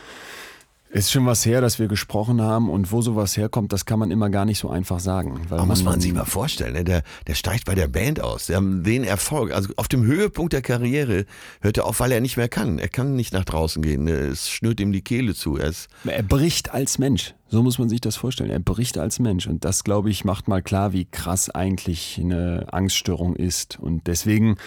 Ist schon was her, dass wir gesprochen haben und wo sowas herkommt, das kann man immer gar nicht so einfach sagen. Aber muss man sich mal vorstellen, ne? der, der steigt bei der Band aus. Der haben den Erfolg, also auf dem Höhepunkt der Karriere hört er auf, weil er nicht mehr kann. Er kann nicht nach draußen gehen. ne? Es schnürt ihm die Kehle zu. Er Er bricht als Mensch. So muss man sich das vorstellen. Er bricht als Mensch. Und das, glaube ich, macht mal klar, wie krass eigentlich eine Angststörung ist. Und deswegen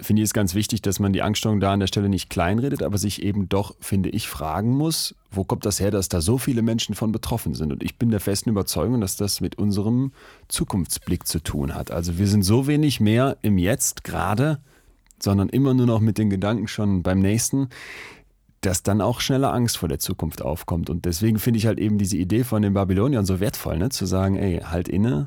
finde ich es ganz wichtig, dass man die Angststörung da an der Stelle nicht kleinredet, aber sich eben doch, finde ich, fragen muss, wo kommt das her, dass da so viele Menschen von betroffen sind? Und ich bin der festen Überzeugung, dass das mit unserem Zukunftsblick zu tun hat. Also wir sind so wenig mehr im Jetzt gerade, sondern immer nur noch mit den Gedanken schon beim nächsten dass dann auch schneller Angst vor der Zukunft aufkommt. Und deswegen finde ich halt eben diese Idee von den Babyloniern so wertvoll, ne? zu sagen, ey, halt inne,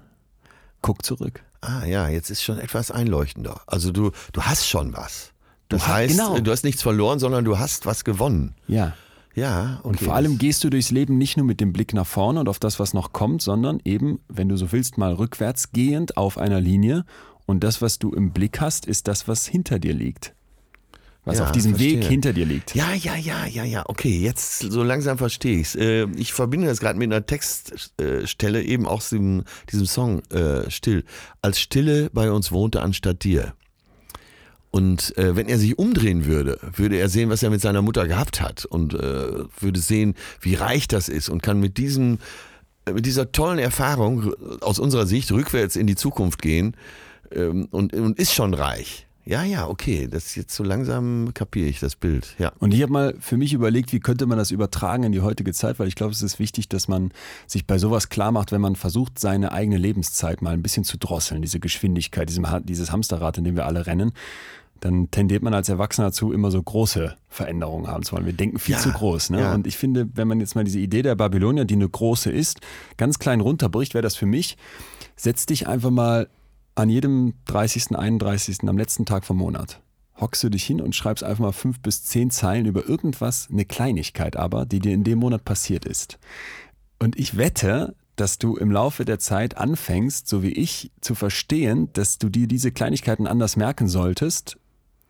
guck zurück. ah ja, jetzt ist schon etwas einleuchtender. Also du, du hast schon was. Das hast- heißt, genau. du hast nichts verloren, sondern du hast was gewonnen. Ja. Ja, Und okay. vor allem gehst du durchs Leben nicht nur mit dem Blick nach vorne und auf das, was noch kommt, sondern eben, wenn du so willst, mal rückwärts gehend auf einer Linie. Und das, was du im Blick hast, ist das, was hinter dir liegt. Was Ja, auf diesem verstehe. Weg hinter dir liegt. Ja, ja, ja, ja, ja. Okay, jetzt so langsam verstehe ich's. Äh, ich verbinde das gerade mit einer Textstelle, eben aus dem, diesem Song äh, Still. Als Stille bei uns wohnte anstatt dir. Und äh, wenn er sich umdrehen würde, würde er sehen, was er mit seiner Mutter gehabt hat und äh, würde sehen, wie reich das ist und kann mit diesem äh, mit dieser tollen Erfahrung r- aus unserer Sicht rückwärts in die Zukunft gehen ähm, und, und ist schon reich. Ja, ja, okay, das jetzt so langsam kapiere ich das Bild. Ja. Und ich habe mal für mich überlegt, wie könnte man das übertragen in die heutige Zeit, weil ich glaube, es ist wichtig, dass man sich bei sowas klar macht, wenn man versucht, seine eigene Lebenszeit mal ein bisschen zu drosseln, diese Geschwindigkeit, diesem, dieses Hamsterrad, in dem wir alle rennen. Dann tendiert man als Erwachsener dazu, immer so große Veränderungen haben zu wollen. Wir denken viel Ja, zu groß. Ne? ja. Und ich finde, wenn man jetzt mal diese Idee der Babylonier, die eine große ist, ganz klein runterbricht, wäre das für mich, setz dich einfach mal an jedem 30., 31., am letzten Tag vom Monat, hockst du dich hin und schreibst einfach mal fünf bis zehn Zeilen über irgendwas, eine Kleinigkeit aber, die dir in dem Monat passiert ist. Und ich wette, dass du im Laufe der Zeit anfängst, so wie ich, zu verstehen, dass du dir diese Kleinigkeiten anders merken solltest,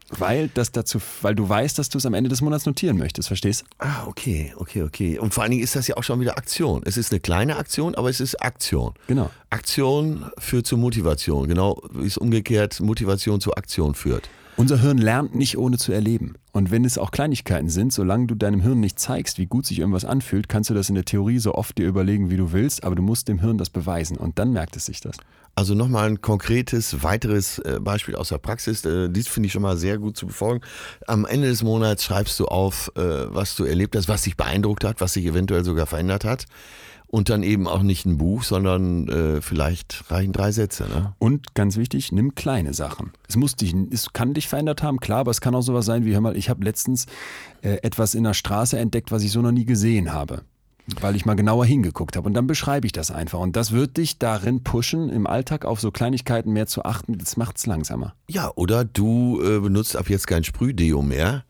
weil das dazu, weil du weißt, dass du es am Ende des Monats notieren möchtest, verstehst? Ah, okay, okay, okay. Und vor allen Dingen ist das ja auch schon wieder Aktion. Es ist eine kleine Aktion, aber es ist Aktion. Genau. Aktion führt zu Motivation, genau wie es umgekehrt Motivation zu Aktion führt. Unser Hirn lernt nicht ohne zu erleben. Und wenn es auch Kleinigkeiten sind, solange du deinem Hirn nicht zeigst, wie gut sich irgendwas anfühlt, kannst du das in der Theorie so oft dir überlegen, wie du willst, aber du musst dem Hirn das beweisen und dann merkt es sich das. Also nochmal ein konkretes, weiteres äh, Beispiel aus der Praxis. Äh, Dies finde ich schon mal sehr gut zu befolgen. Am Ende des Monats schreibst du auf, äh, was du erlebt hast, was dich beeindruckt hat, was sich eventuell sogar verändert hat. Und dann eben auch nicht ein Buch, sondern äh, vielleicht reichen drei Sätze. Ne? Und ganz wichtig, nimm kleine Sachen. Es muss dich, es kann dich verändert haben, klar, aber es kann auch sowas sein wie, hör mal, ich habe letztens äh, etwas in der Straße entdeckt, was ich so noch nie gesehen habe. Weil ich mal genauer hingeguckt habe. Und dann beschreibe ich das einfach. Und das wird dich darin pushen, im Alltag auf so Kleinigkeiten mehr zu achten. Das macht es langsamer. Ja, oder du äh, benutzt ab jetzt kein Sprühdeo mehr,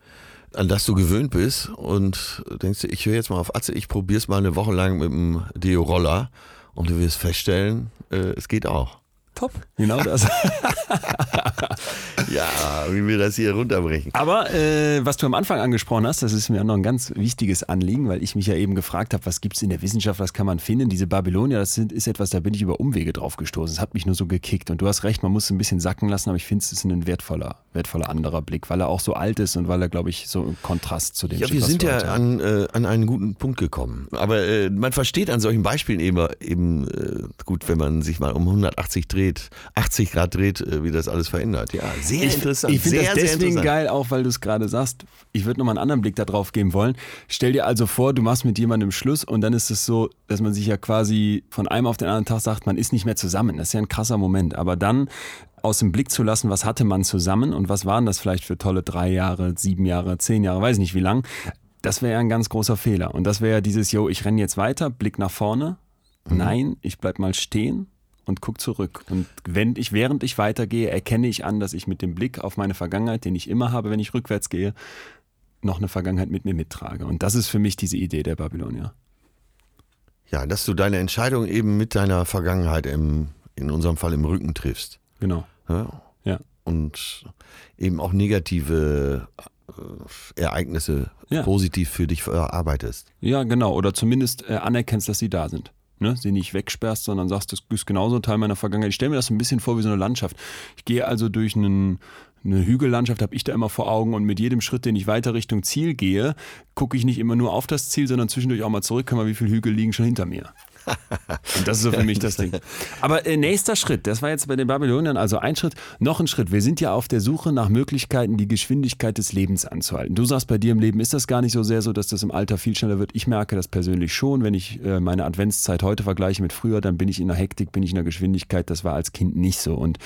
an das du gewöhnt bist und denkst dir, ich höre jetzt mal auf Atze, ich probiere es mal eine Woche lang mit dem Deo-Roller und du wirst feststellen, äh, es geht auch. Top. Genau das. Ja, wie wir das hier runterbrechen. Aber äh, was du am Anfang angesprochen hast, das ist mir auch noch ein ganz wichtiges Anliegen, weil ich mich ja eben gefragt habe, was gibt es in der Wissenschaft, was kann man finden? Diese Babylonier, das sind, ist etwas, da bin ich über Umwege drauf gestoßen. Es hat mich nur so gekickt. Und du hast recht, man muss es ein bisschen sacken lassen, aber ich finde, es ist ein wertvoller, wertvoller anderer Blick, weil er auch so alt ist und weil er, glaube ich, so im Kontrast zu dem Ja, steht, wir sind ja an, äh, an einen guten Punkt gekommen. Aber äh, man versteht an solchen Beispielen eben, eben äh, gut, wenn man sich mal um 180 dreht, 80 Grad dreht, äh, wie das alles verändert. Ja, sehr Ich, interessant. ich finde das deswegen geil, auch weil du es gerade sagst. Ich würde nochmal einen anderen Blick darauf geben wollen. Stell dir also vor, du machst mit jemandem Schluss und dann ist es so, dass man sich ja quasi von einem auf den anderen Tag sagt, man ist nicht mehr zusammen. Das ist ja ein krasser Moment. Aber dann aus dem Blick zu lassen, was hatte man zusammen und was waren das vielleicht für tolle drei Jahre, sieben Jahre, zehn Jahre, weiß nicht wie lang. Das wäre ja ein ganz großer Fehler. Und das wäre ja dieses, yo, ich renne jetzt weiter, Blick nach vorne. Nein, ich bleib mal stehen und guck zurück. Und wenn ich, während ich weitergehe, erkenne ich an, dass ich mit dem Blick auf meine Vergangenheit, den ich immer habe, wenn ich rückwärts gehe, noch eine Vergangenheit mit mir mittrage. Und das ist für mich diese Idee der Babylonier. Ja, dass du deine Entscheidung eben mit deiner Vergangenheit im, in unserem Fall im Rücken triffst. Genau. Ja? Ja. Und eben auch negative äh, Ereignisse Ja. positiv für dich verarbeitest. Ja, genau. Oder zumindest äh, anerkennst, dass sie da sind. Ne? Sie nicht wegsperrst, sondern sagst, das ist genauso ein Teil meiner Vergangenheit. Ich stelle mir das ein bisschen vor wie so eine Landschaft. Ich gehe also durch einen, eine Hügellandschaft, habe ich da immer vor Augen und mit jedem Schritt, den ich weiter Richtung Ziel gehe, gucke ich nicht immer nur auf das Ziel, sondern zwischendurch auch mal zurück, kann mal, wie viele Hügel liegen schon hinter mir. Und das ist so für mich das Ding. Aber äh, nächster Schritt, das war jetzt bei den Babyloniern also ein Schritt, noch ein Schritt. Wir sind ja auf der Suche nach Möglichkeiten, die Geschwindigkeit des Lebens anzuhalten. Du sagst, bei dir im Leben ist das gar nicht so sehr so, dass das im Alter viel schneller wird. Ich merke das persönlich schon. Wenn ich äh, meine Adventszeit heute vergleiche mit früher, dann bin ich in der Hektik, bin ich in der Geschwindigkeit. Das war als Kind nicht so. Und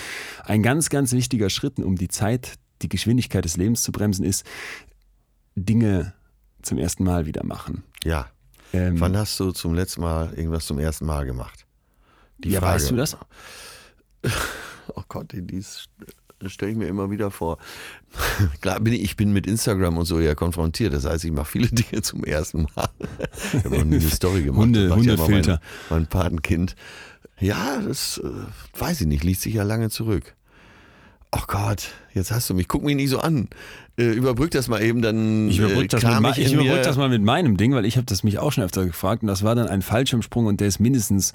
ein ganz, ganz wichtiger Schritt, um die Zeit, die Geschwindigkeit des Lebens zu bremsen, ist Dinge zum ersten Mal wieder machen. Ja. Ähm, Wann hast du zum letzten Mal irgendwas zum ersten Mal gemacht? Die ja, weißt du das? Oh Gott, dies stelle ich mir immer wieder vor. Klar bin ich, ich bin mit Instagram und so ja konfrontiert. Das heißt, ich mache viele Dinge zum ersten Mal. Ich habe noch nie eine Story gemacht. Hunde- macht ja Hundefilter. Mein, mein Patenkind. Ja, das äh, weiß ich nicht, liegt sich ja lange zurück. Oh Gott, jetzt hast du mich. Guck mich nicht so an. Äh, überbrück das mal eben, dann Ich überbrück, äh, das, mit, kram mei- ich ich überbrück das mal mit meinem Ding, weil ich habe das mich auch schon öfter gefragt und das war dann ein Fallschirmsprung und der ist mindestens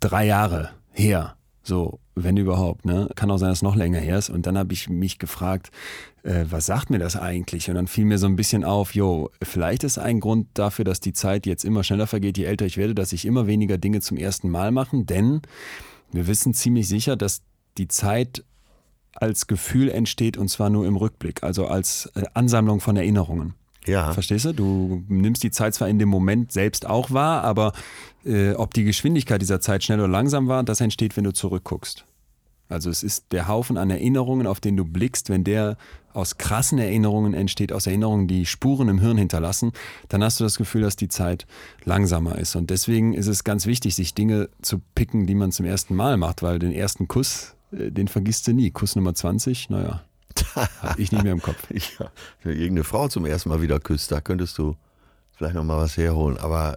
drei Jahre her. So, wenn überhaupt. Ne? Kann auch sein, dass es noch länger her ist. Und dann habe ich mich gefragt, äh, was sagt mir das eigentlich? Und dann fiel mir so ein bisschen auf, jo, vielleicht ist ein Grund dafür, dass die Zeit jetzt immer schneller vergeht, je älter ich werde, dass ich immer weniger Dinge zum ersten Mal machen, denn wir wissen ziemlich sicher, dass die Zeit als Gefühl entsteht und zwar nur im Rückblick, also als äh, Ansammlung von Erinnerungen. Ja, Verstehst du? Du nimmst die Zeit zwar in dem Moment selbst auch wahr, aber äh, ob die Geschwindigkeit dieser Zeit schnell oder langsam war, das entsteht, wenn du zurückguckst. Also es ist der Haufen an Erinnerungen, auf den du blickst, wenn der aus krassen Erinnerungen entsteht, aus Erinnerungen, die Spuren im Hirn hinterlassen, dann hast du das Gefühl, dass die Zeit langsamer ist. Und deswegen ist es ganz wichtig, sich Dinge zu picken, die man zum ersten Mal macht, weil den ersten Kuss, den vergisst du nie. Kuss Nummer 20, naja, hab ich nicht mehr im Kopf. Ja, irgendeine Frau zum ersten Mal wieder küsst, da könntest du vielleicht noch mal was herholen. Aber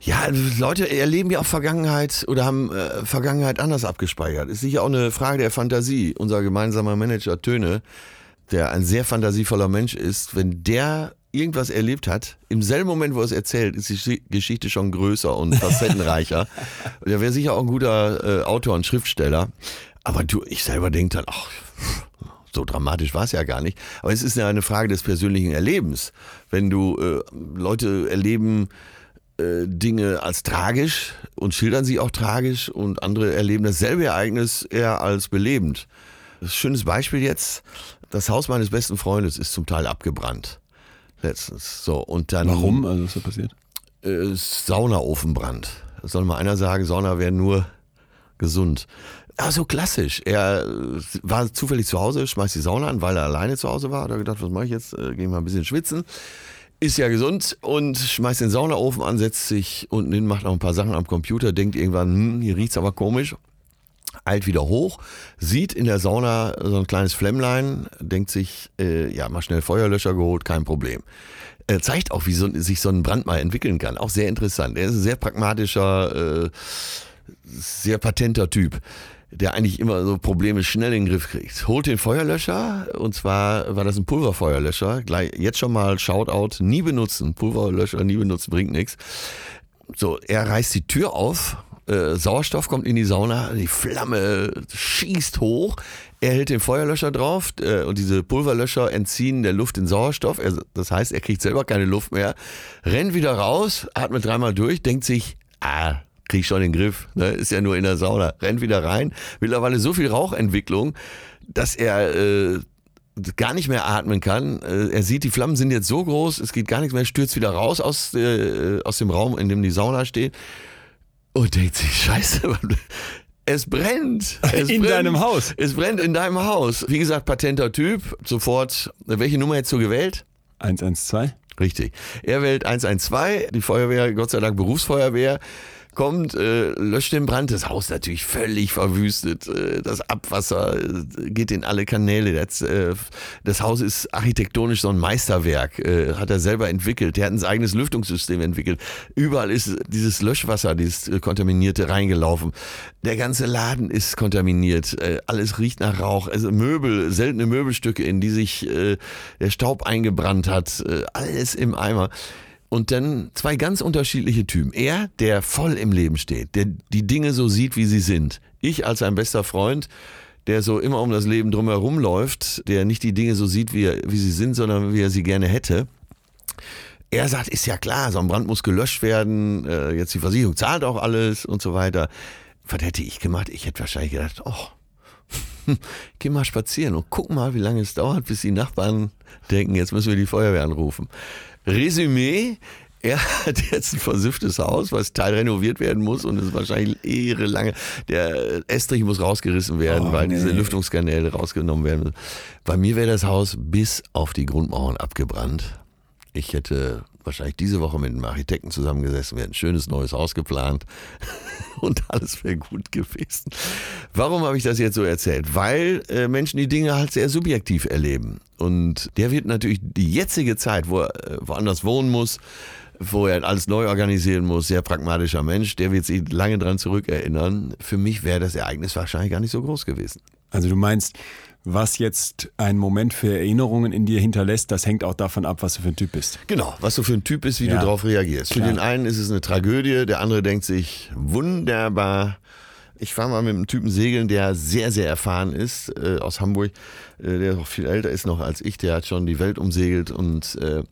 ja, Leute erleben ja auch Vergangenheit oder haben äh, Vergangenheit anders abgespeichert. Ist sicher auch eine Frage der Fantasie. Unser gemeinsamer Manager Töne, der ein sehr fantasievoller Mensch ist, wenn der irgendwas erlebt hat, im selben Moment, wo er es erzählt, ist die Geschi- Geschichte schon größer und facettenreicher. der wäre sicher auch ein guter äh, Autor und Schriftsteller. Aber du, ich selber denke dann, ach, so dramatisch war es ja gar nicht. Aber es ist ja eine Frage des persönlichen Erlebens. Wenn du äh, Leute erleben äh, Dinge als tragisch und schildern sie auch tragisch und andere erleben dasselbe Ereignis eher als belebend. Schönes Beispiel jetzt. Das Haus meines besten Freundes ist zum Teil abgebrannt. Letztens. So, und dann. Warum? Also was ist da passiert? äh, Saunaofenbrand. Das soll mal einer sagen, Sauna wäre nur gesund. Ah, so klassisch. Er äh, war zufällig zu Hause, schmeißt die Sauna an, weil er alleine zu Hause war. Hat er gedacht, was mache ich jetzt? Äh, Gehe mal ein bisschen schwitzen. Ist ja gesund und schmeißt den Saunaofen an, setzt sich unten hin, macht noch ein paar Sachen am Computer, denkt irgendwann, hm, hier riecht's aber komisch. Eilt wieder hoch, sieht in der Sauna so ein kleines Flämmlein, denkt sich, äh, ja, mal schnell Feuerlöscher geholt, kein Problem. Er zeigt auch, wie so, sich so ein Brand mal entwickeln kann. Auch sehr interessant. Er ist ein sehr pragmatischer, äh, sehr patenter Typ, der eigentlich immer so Probleme schnell in den Griff kriegt. Holt den Feuerlöscher, und zwar war das ein Pulverfeuerlöscher. Gleich, jetzt schon mal Shoutout, nie benutzen. Pulverlöscher nie benutzen, bringt nichts. So, er reißt die Tür auf, äh, Sauerstoff kommt in die Sauna, die Flamme schießt hoch, er hält den Feuerlöscher drauf äh, und diese Pulverlöscher entziehen der Luft den Sauerstoff. Er, das heißt, er kriegt selber keine Luft mehr, rennt wieder raus, atmet dreimal durch, denkt sich, ah, krieg ich schon den Griff, ne? ist ja nur in der Sauna, rennt wieder rein. Mittlerweile so viel Rauchentwicklung, dass er äh, gar nicht mehr atmen kann. Äh, Er sieht, die Flammen sind jetzt so groß, es geht gar nichts mehr, stürzt wieder raus aus, äh, aus dem Raum, in dem die Sauna steht und denkt sich, scheiße, es brennt. Es In brennt. deinem Haus. Es brennt in deinem Haus. Wie gesagt, patenter Typ. Sofort, welche Nummer hättest du gewählt? 112? Richtig. Er wählt 112, die Feuerwehr, Gott sei Dank Berufsfeuerwehr, kommt, äh, löscht den Brand, das Haus natürlich völlig verwüstet, äh, das Abwasser äh, geht in alle Kanäle, das, äh, das Haus ist architektonisch so ein Meisterwerk, äh, hat er selber entwickelt, der hat ein eigenes Lüftungssystem entwickelt, überall ist dieses Löschwasser, dieses äh, kontaminierte reingelaufen, der ganze Laden ist kontaminiert, äh, alles riecht nach Rauch, also Möbel, seltene Möbelstücke, in die sich äh, der Staub eingebrannt hat, äh, alles im Eimer. Und dann zwei ganz unterschiedliche Typen. Er, der voll im Leben steht, der die Dinge so sieht, wie sie sind. Ich als sein bester Freund, der so immer um das Leben drumherum läuft, der nicht die Dinge so sieht, wie, er, wie sie sind, sondern wie er sie gerne hätte. Er sagt, ist ja klar, so ein Brand muss gelöscht werden, äh, jetzt die Versicherung zahlt auch alles und so weiter. Was hätte ich gemacht? Ich hätte wahrscheinlich gedacht, oh, geh mal spazieren und guck mal, wie lange es dauert, bis die Nachbarn denken, jetzt müssen wir die Feuerwehr anrufen. Resümee, er hat jetzt ein versifftes Haus, was teil renoviert werden muss und es ist wahrscheinlich ehre lange. Der Estrich muss rausgerissen werden, Oh, weil nee. diese Lüftungskanäle rausgenommen werden müssen. Bei mir wäre das Haus bis auf die Grundmauern abgebrannt. Ich hätte wahrscheinlich diese Woche mit einem Architekten zusammengesessen, wir ein schönes neues Haus geplant und alles wäre gut gewesen. Warum habe ich das jetzt so erzählt? Weil äh, Menschen die Dinge halt sehr subjektiv erleben. Und der wird natürlich die jetzige Zeit, wo er äh, woanders wohnen muss, wo er alles neu organisieren muss, sehr pragmatischer Mensch, der wird sich lange dran zurückerinnern. Für mich wäre das Ereignis wahrscheinlich gar nicht so groß gewesen. Also du meinst, was jetzt ein Moment für Erinnerungen in dir hinterlässt, das hängt auch davon ab, was du für ein Typ bist. Genau, was du für ein Typ bist, wie Ja. du darauf reagierst. Klar. Für den einen ist es eine Tragödie, der andere denkt sich, wunderbar. Ich war mal mit einem Typen segeln, der sehr, sehr erfahren ist, äh, aus Hamburg, äh, der auch viel älter ist noch als ich, der hat schon die Welt umsegelt und äh,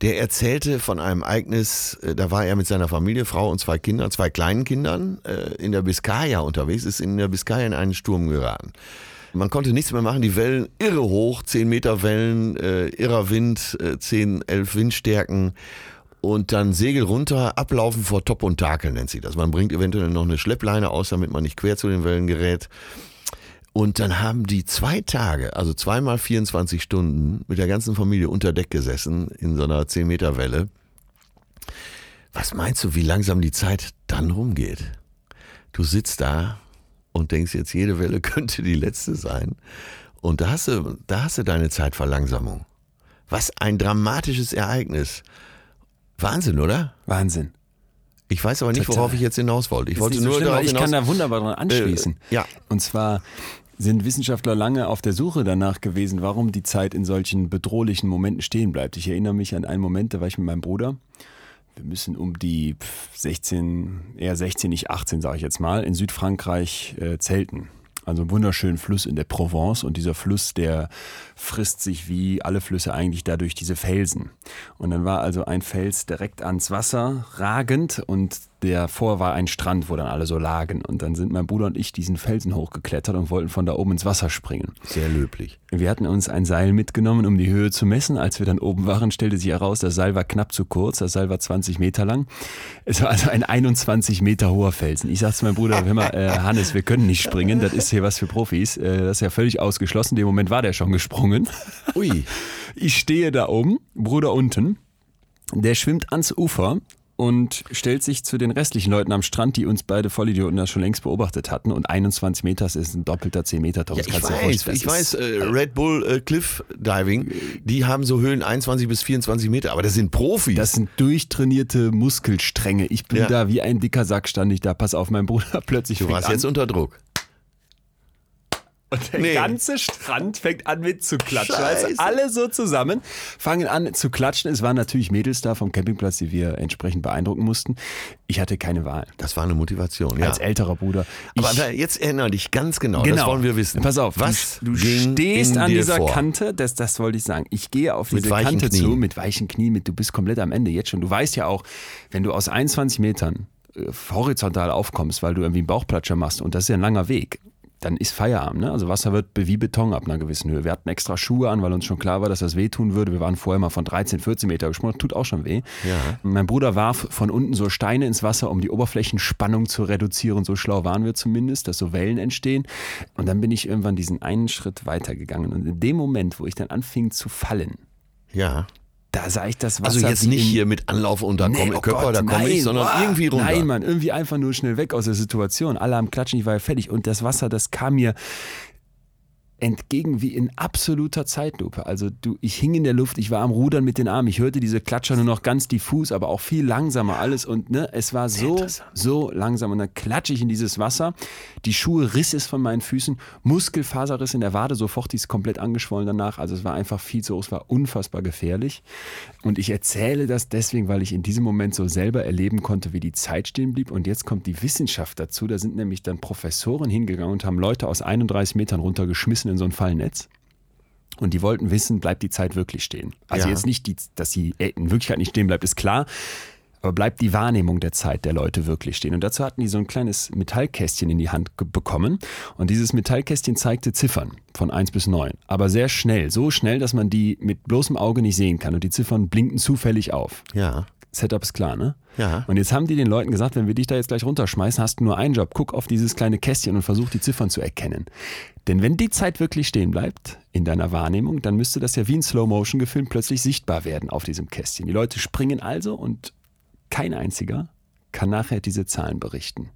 der erzählte von einem Ereignis, äh, da war er mit seiner Familie, Frau und zwei Kindern, zwei kleinen Kindern, äh, in der Biskaya unterwegs, ist in der Biskaya in einen Sturm geraten. Man konnte nichts mehr machen, die Wellen irre hoch, 10 Meter Wellen, äh, irrer Wind, äh, 10, 11 Windstärken und dann Segel runter, ablaufen vor Top und Takel nennt sich das. Man bringt eventuell noch eine Schleppleine aus, damit man nicht quer zu den Wellen gerät. Und dann haben die zwei Tage, also zweimal 24 Stunden mit der ganzen Familie unter Deck gesessen in so einer 10 Meter Welle. Was meinst du, wie langsam die Zeit dann rumgeht? Du sitzt da und denkst jetzt, jede Welle könnte die letzte sein. Und da hast du, da hast du deine Zeitverlangsamung. Was ein dramatisches Ereignis. Wahnsinn, oder? Wahnsinn. Ich weiß aber nicht, worauf ich jetzt hinaus wollte. Ich Ist wollte so nur schlimm, darauf ich hinaus, kann da wunderbar dran anschließen. Äh, ja. Und zwar sind Wissenschaftler lange auf der Suche danach gewesen, warum die Zeit in solchen bedrohlichen Momenten stehen bleibt. Ich erinnere mich an einen Moment, da war ich mit meinem Bruder. Wir müssen um die pf, 16, eher 16, nicht 18, sage ich jetzt mal, in Südfrankreich äh, zelten. Also einen wunderschönen Fluss in der Provence und dieser Fluss, der frisst sich wie alle Flüsse eigentlich dadurch diese Felsen. Und dann war also ein Fels direkt ans Wasser ragend und davor war ein Strand, wo dann alle so lagen. Und dann sind mein Bruder und ich diesen Felsen hochgeklettert und wollten von da oben ins Wasser springen. Sehr löblich. Wir hatten uns ein Seil mitgenommen, um die Höhe zu messen. Als wir dann oben waren, stellte sich heraus, das Seil war knapp zu kurz. Das Seil war 20 Meter lang. Es war also ein 21 Meter hoher Felsen. Ich sagte zu meinem Bruder, hör mal, äh, Hannes, wir können nicht springen. Das ist hier was für Profis. Äh, das ist ja völlig ausgeschlossen. In dem Moment war der schon gesprungen. Ui. Ich stehe da oben, Bruder unten. Der schwimmt ans Ufer und stellt sich zu den restlichen Leuten am Strand, die uns beide Vollidioten da schon längst beobachtet hatten. Und 21 Meter ist ein doppelter 10 Meter Turm. Ja, ich weiß, ich weiß, ist- äh, Red Bull äh, Cliff Diving, die haben so Höhen 21 bis 24 Meter, aber das sind Profis. Das sind durchtrainierte Muskelstränge. Ich bin Ja. da wie ein dicker Sack, stand ich da. Pass auf, mein Bruder plötzlich du warst an. jetzt unter Druck. Und der Nee. ganze Strand fängt an mit zu klatschen. Scheiße. Also alle so zusammen fangen an zu klatschen. Es waren natürlich Mädels da vom Campingplatz, die wir entsprechend beeindrucken mussten. Ich hatte keine Wahl. Das war eine Motivation, ja. Als älterer Bruder. aber ich, jetzt erinnere dich ganz genau, das wollen wir wissen. Pass auf, was du, stehst an dieser vor? Kante, das, das wollte ich sagen. Ich gehe auf diese Kante zu Knien. mit weichen Knien, mit, du bist komplett am Ende jetzt schon. Du weißt ja auch, wenn du aus 21 Metern äh, horizontal aufkommst, weil du irgendwie einen Bauchplatscher machst und das ist ja ein langer Weg. Dann ist Feierabend. Ne? Also Wasser wird wie Beton ab einer gewissen Höhe. Wir hatten extra Schuhe an, weil uns schon klar war, dass das wehtun würde. Wir waren vorher mal von 13, 14 Meter gesprungen. Tut auch schon weh. Ja. Mein Bruder warf von unten so Steine ins Wasser, um die Oberflächenspannung zu reduzieren. So schlau waren wir zumindest, dass so Wellen entstehen. Und dann bin ich irgendwann diesen einen Schritt weitergegangen. Und in dem Moment, wo ich dann anfing zu fallen, Ja, da sah ich das Wasser. Also jetzt nicht hier mit Anlauf und da Nee, komme oh Körper, Gott, da komme ich, sondern boah, irgendwie runter. Nein, Mann, irgendwie einfach nur schnell weg aus der Situation. Alle am Klatschen, ich war ja fertig. Und das Wasser, das kam mir entgegen wie in absoluter Zeitlupe. Also du, ich hing in der Luft, ich war am Rudern mit den Armen, ich hörte diese Klatscher nur noch ganz diffus, aber auch viel langsamer alles und ne, es war so, so langsam und dann klatsche ich in dieses Wasser, die Schuhe riss es von meinen Füßen, Muskelfaserriss in der Wade, sofort die ist komplett angeschwollen danach, also es war einfach viel zu hoch, es war unfassbar gefährlich. Und ich erzähle das deswegen, weil ich in diesem Moment so selber erleben konnte, wie die Zeit stehen blieb. Und jetzt kommt die Wissenschaft dazu, da sind nämlich dann Professoren hingegangen und haben Leute aus 31 Metern runtergeschmissen in so ein Fallnetz. Und die wollten wissen, bleibt die Zeit wirklich stehen? Also Ja. jetzt nicht, die, dass sie äh, in Wirklichkeit nicht stehen bleibt, ist klar. Aber bleibt die Wahrnehmung der Zeit der Leute wirklich stehen? Und dazu hatten die so ein kleines Metallkästchen in die Hand bekommen. Und dieses Metallkästchen zeigte Ziffern von 1 bis 9. Aber sehr schnell. So schnell, dass man die mit bloßem Auge nicht sehen kann. Und die Ziffern blinkten zufällig auf. Ja. Setup ist klar, ne? Ja. Und jetzt haben die den Leuten gesagt, wenn wir dich da jetzt gleich runterschmeißen, hast du nur einen Job. Guck auf dieses kleine Kästchen und versuch die Ziffern zu erkennen. Denn wenn die Zeit wirklich stehen bleibt in deiner Wahrnehmung, dann müsste das ja wie ein Slow-Motion gefilmt plötzlich sichtbar werden auf diesem Kästchen. Die Leute springen also und kein einziger kann nachher diese Zahlen berichten.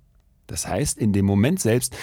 Das heißt, in dem Moment selbst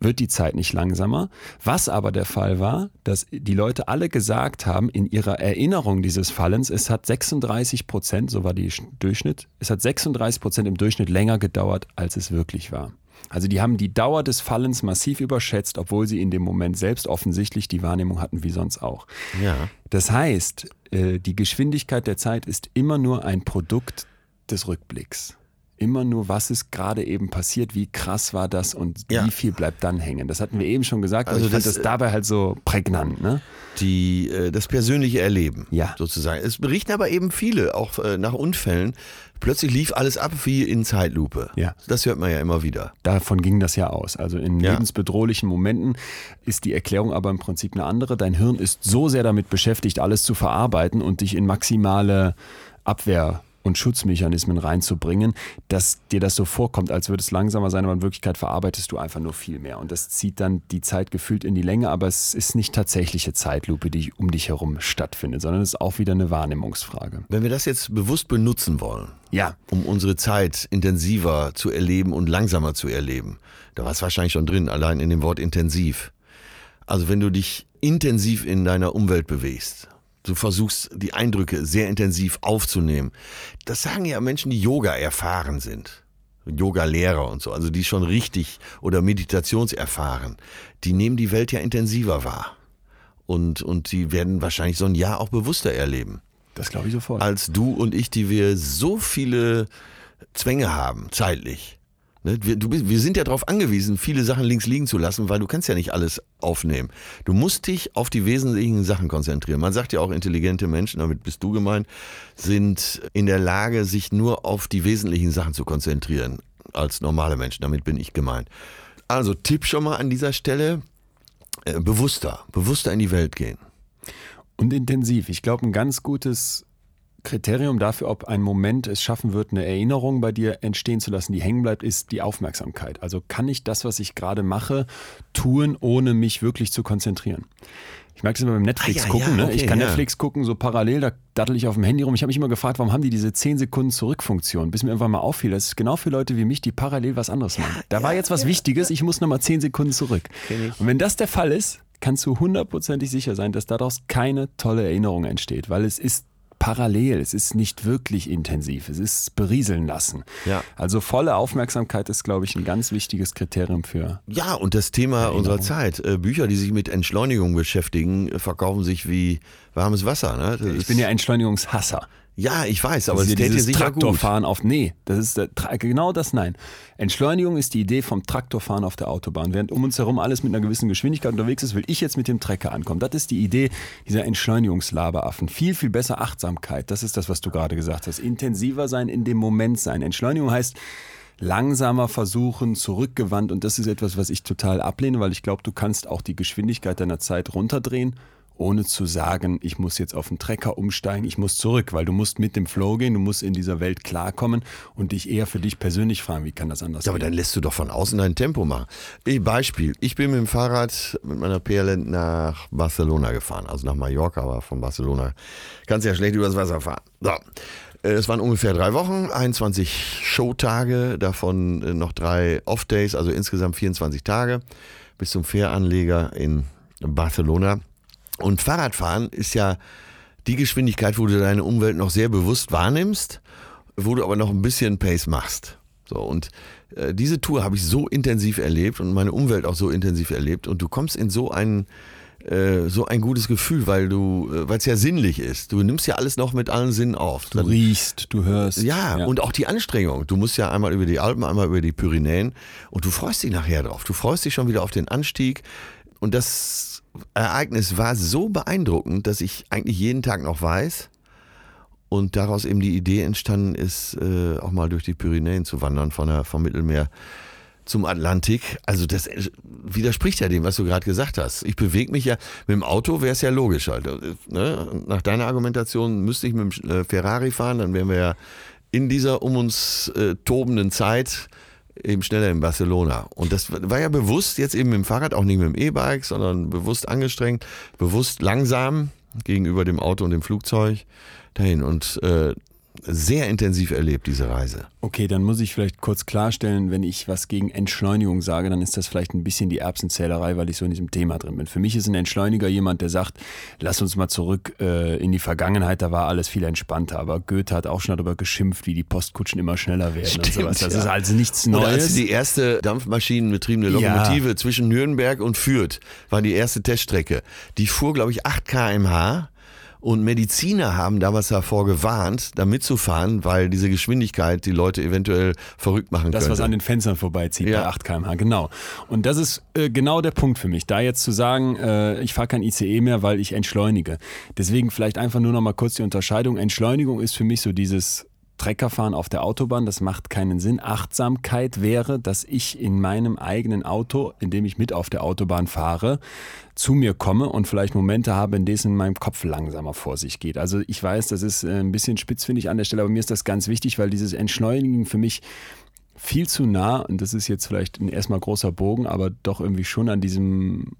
wird die Zeit nicht langsamer. Was aber der Fall war, dass die Leute alle gesagt haben, in ihrer Erinnerung dieses Fallens, es hat 36 Prozent, so war die Sch- Durchschnitt, es hat 36 Prozent im Durchschnitt länger gedauert, als es wirklich war. Also die haben die Dauer des Fallens massiv überschätzt, obwohl sie in dem Moment selbst offensichtlich die Wahrnehmung hatten, wie sonst auch. Ja. Das heißt, äh, die Geschwindigkeit der Zeit ist immer nur ein Produkt des Rückblicks. Immer nur, was ist gerade eben passiert, wie krass war das und Ja. wie viel bleibt dann hängen. Das hatten wir eben schon gesagt, aber Also ich fand das, das dabei halt so prägnant. Ne? die, äh, das persönliche Erleben. Ja. Sozusagen. Es berichten aber eben viele, auch äh, nach Unfällen. Plötzlich lief alles ab wie in Zeitlupe. Ja. Das hört man ja immer wieder. Davon ging das ja aus. Also in Ja. lebensbedrohlichen Momenten ist die Erklärung aber im Prinzip eine andere. Dein Hirn ist so sehr damit beschäftigt, alles zu verarbeiten und dich in maximale Abwehr- und Schutzmechanismen reinzubringen, dass dir das so vorkommt, als würde es langsamer sein, aber in Wirklichkeit verarbeitest du einfach nur viel mehr. Und das zieht dann die Zeit gefühlt in die Länge, aber es ist nicht tatsächliche Zeitlupe, die um dich herum stattfindet, sondern es ist auch wieder eine Wahrnehmungsfrage. Wenn wir das jetzt bewusst benutzen wollen, Ja, um unsere Zeit intensiver zu erleben und langsamer zu erleben, da war es wahrscheinlich schon drin, allein in dem Wort intensiv. Also wenn du dich intensiv in deiner Umwelt bewegst, du versuchst die Eindrücke sehr intensiv aufzunehmen. Das sagen ja Menschen, die Yoga erfahren sind. Yoga-Lehrer und so, also die schon richtig oder meditationserfahren, die nehmen die Welt ja intensiver wahr. Und, und die werden wahrscheinlich so ein Jahr auch bewusster erleben das glaube ich sofort. als du und ich, die wir so viele Zwänge haben, zeitlich. Ne, Wir, du, wir sind ja darauf angewiesen, viele Sachen links liegen zu lassen, weil du kannst ja nicht alles aufnehmen. Du musst dich auf die wesentlichen Sachen konzentrieren. Man sagt ja auch, intelligente Menschen, damit bist du gemeint, sind in der Lage, sich nur auf die wesentlichen Sachen zu konzentrieren, als normale Menschen. Damit bin ich gemeint. Also Tipp schon mal an dieser Stelle, äh, bewusster, bewusster in die Welt gehen. Und intensiv. Ich glaube, ein ganz gutes Kriterium dafür, ob ein Moment es schaffen wird, eine Erinnerung bei dir entstehen zu lassen, die hängen bleibt, ist die Aufmerksamkeit. Also kann ich das, was ich gerade mache, tun, ohne mich wirklich zu konzentrieren. Ich merke das immer beim Netflix Ah, ja, gucken. ja, ne? ich okay, kann ja. Netflix gucken, so parallel, da dattel ich auf dem Handy rum. Ich habe mich immer gefragt, warum haben die diese 10 Sekunden Zurückfunktion, bis mir irgendwann mal auffiel. Das ist genau für Leute wie mich, die parallel was anderes machen. Da war jetzt was Wichtiges, ich muss nochmal 10 Sekunden zurück. Und wenn das der Fall ist, kannst du hundertprozentig sicher sein, dass daraus keine tolle Erinnerung entsteht, weil es ist parallel, es ist nicht wirklich intensiv, es ist berieseln lassen. Ja. Also volle Aufmerksamkeit ist, glaube ich, ein ganz wichtiges Kriterium für. Ja, und das Thema unserer Zeit. Äh, Bücher, die sich mit Entschleunigung beschäftigen, äh, verkaufen sich wie warmes Wasser. Ne? Ich bin ja Entschleunigungshasser. Ja, ich weiß, aber Das ja täte gut. Traktorfahren auf. Nee, das ist Tra- genau das Nein. Entschleunigung ist die Idee vom Traktorfahren auf der Autobahn. Während um uns herum alles mit einer gewissen Geschwindigkeit unterwegs ist, will ich jetzt mit dem Trecker ankommen. Das ist die Idee dieser Entschleunigungslaberaffen. Viel, viel besser Achtsamkeit. Das ist das, was du gerade gesagt hast. Intensiver sein, in dem Moment sein. Entschleunigung heißt langsamer versuchen, zurückgewandt. Und das ist etwas, was ich total ablehne, weil ich glaube, du kannst auch die Geschwindigkeit deiner Zeit runterdrehen ohne zu sagen, ich muss jetzt auf den Trecker umsteigen, ich muss zurück, weil du musst mit dem Flow gehen, du musst in dieser Welt klarkommen und dich eher für dich persönlich fragen, wie kann das anders Ja, aber dann lässt du doch von außen dein Tempo machen. Ich, Beispiel, ich bin mit dem Fahrrad mit meiner PL nach Barcelona gefahren, also nach Mallorca, aber von Barcelona kannst ja schlecht übers Wasser fahren. So. Äh, Es waren ungefähr drei Wochen, 21 Showtage, davon äh, noch drei Off-Days, also insgesamt 24 Tage bis zum Fähranleger in Barcelona. Und Fahrradfahren ist ja die Geschwindigkeit, wo du deine Umwelt noch sehr bewusst wahrnimmst, wo du aber noch ein bisschen Pace machst. So, und äh, diese Tour habe ich so intensiv erlebt und meine Umwelt auch so intensiv erlebt. Und du kommst in so ein, äh, so ein gutes Gefühl, weil du, äh, weil es ja sinnlich ist. Du nimmst ja alles noch mit allen Sinnen auf. Du Dann- riechst, du hörst. ja, und auch die Anstrengung. Du musst ja einmal über die Alpen, einmal über die Pyrenäen und du freust dich nachher drauf. Du freust dich schon wieder auf den Anstieg. Und das Ereignis war so beeindruckend, dass ich eigentlich jeden Tag noch weiß. Und daraus eben die Idee entstanden ist, äh, auch mal durch die Pyrenäen zu wandern, von der, vom Mittelmeer zum Atlantik. Also das äh, widerspricht ja dem, was du gerade gesagt hast. Ich bewege mich ja, mit dem Auto wäre es ja logisch halt. äh, Ne? Nach deiner Argumentation müsste ich mit dem Ferrari fahren, dann wären wir ja in dieser um uns tobenden Zeit eben schneller in Barcelona. Und das war ja bewusst jetzt eben mit dem Fahrrad, auch nicht mit dem E-Bike, sondern bewusst angestrengt, bewusst langsam gegenüber dem Auto und dem Flugzeug dahin. Und äh, sehr intensiv erlebt, diese Reise. Okay, dann muss ich vielleicht kurz klarstellen, wenn ich was gegen Entschleunigung sage, dann ist das vielleicht ein bisschen die Erbsenzählerei, weil ich so in diesem Thema drin bin. Für mich ist ein Entschleuniger jemand, der sagt, lass uns mal zurück äh, in die Vergangenheit, da war alles viel entspannter. Aber Goethe hat auch schon darüber geschimpft, wie die Postkutschen immer schneller werden und Stimmt, sowas. Das ja. ist also nichts Oder als Neues. die erste dampfmaschinenbetriebene Ja. Lokomotive zwischen Nürnberg und Fürth war die erste Teststrecke. Die fuhr, glaube ich, 8 km/h. Und Mediziner haben damals davor gewarnt, da mitzufahren, weil diese Geschwindigkeit die Leute eventuell verrückt machen Das, könnte. was an den Fenstern vorbeizieht Ja. bei 8 km/h, genau. Und das ist äh, genau der Punkt für mich, da jetzt zu sagen, äh, ich fahre kein ICE mehr, weil ich entschleunige. Deswegen vielleicht einfach nur noch mal kurz die Unterscheidung. Entschleunigung ist für mich so dieses Treckerfahren auf der Autobahn, das macht keinen Sinn. Achtsamkeit wäre, dass ich in meinem eigenen Auto, in dem ich mit auf der Autobahn fahre, zu mir komme und vielleicht Momente habe, in denen mein Kopf langsamer vor sich geht. Also ich weiß, das ist äh, ein bisschen spitzfindig an der Stelle, aber mir ist das ganz wichtig, weil dieses Entschleunigen für mich viel zu nah, und das ist jetzt vielleicht ein erstmal großer Bogen, aber doch irgendwie schon an diesem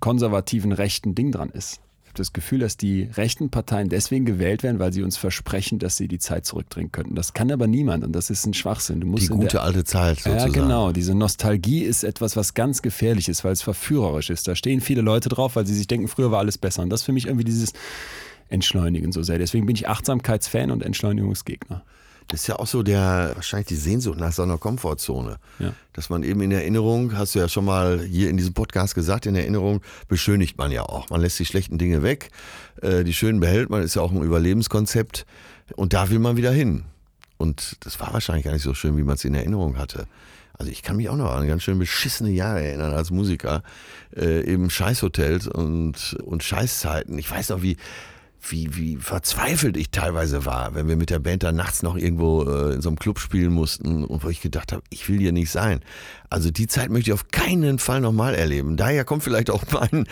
konservativen rechten Ding dran ist. Das Gefühl, dass die rechten Parteien deswegen gewählt werden, weil sie uns versprechen, dass sie die Zeit zurückdrehen könnten. Das kann aber niemand und das ist ein Schwachsinn. Du musst die in der- gute alte Zeit ja, sozusagen. genau. Diese Nostalgie ist etwas, was ganz gefährlich ist, weil es verführerisch ist. Da stehen viele Leute drauf, weil sie sich denken, früher war alles besser. Und das ist für mich irgendwie dieses Entschleunigen so sehr. Deswegen bin ich Achtsamkeitsfan und Entschleunigungsgegner. Das ist ja auch so der, wahrscheinlich die Sehnsucht nach so einer Komfortzone. Ja. Dass man eben in Erinnerung, hast du ja schon mal hier in diesem Podcast gesagt, in Erinnerung beschönigt man ja auch. Man lässt die schlechten Dinge weg, äh, die schönen behält man, ist ja auch ein Überlebenskonzept. Und da will man wieder hin. Und das war wahrscheinlich gar nicht so schön, wie man es in Erinnerung hatte. Also ich kann mich auch noch an ganz schön beschissene Jahre erinnern als Musiker. Äh, eben Scheißhotels und, und Scheißzeiten. Ich weiß noch, wie, wie, wie verzweifelt ich teilweise war, wenn wir mit der Band dann nachts noch irgendwo äh, in so einem Club spielen mussten und wo ich gedacht habe, ich will hier nicht sein. Also die Zeit möchte ich auf keinen Fall nochmal erleben. Daher kommt vielleicht auch mein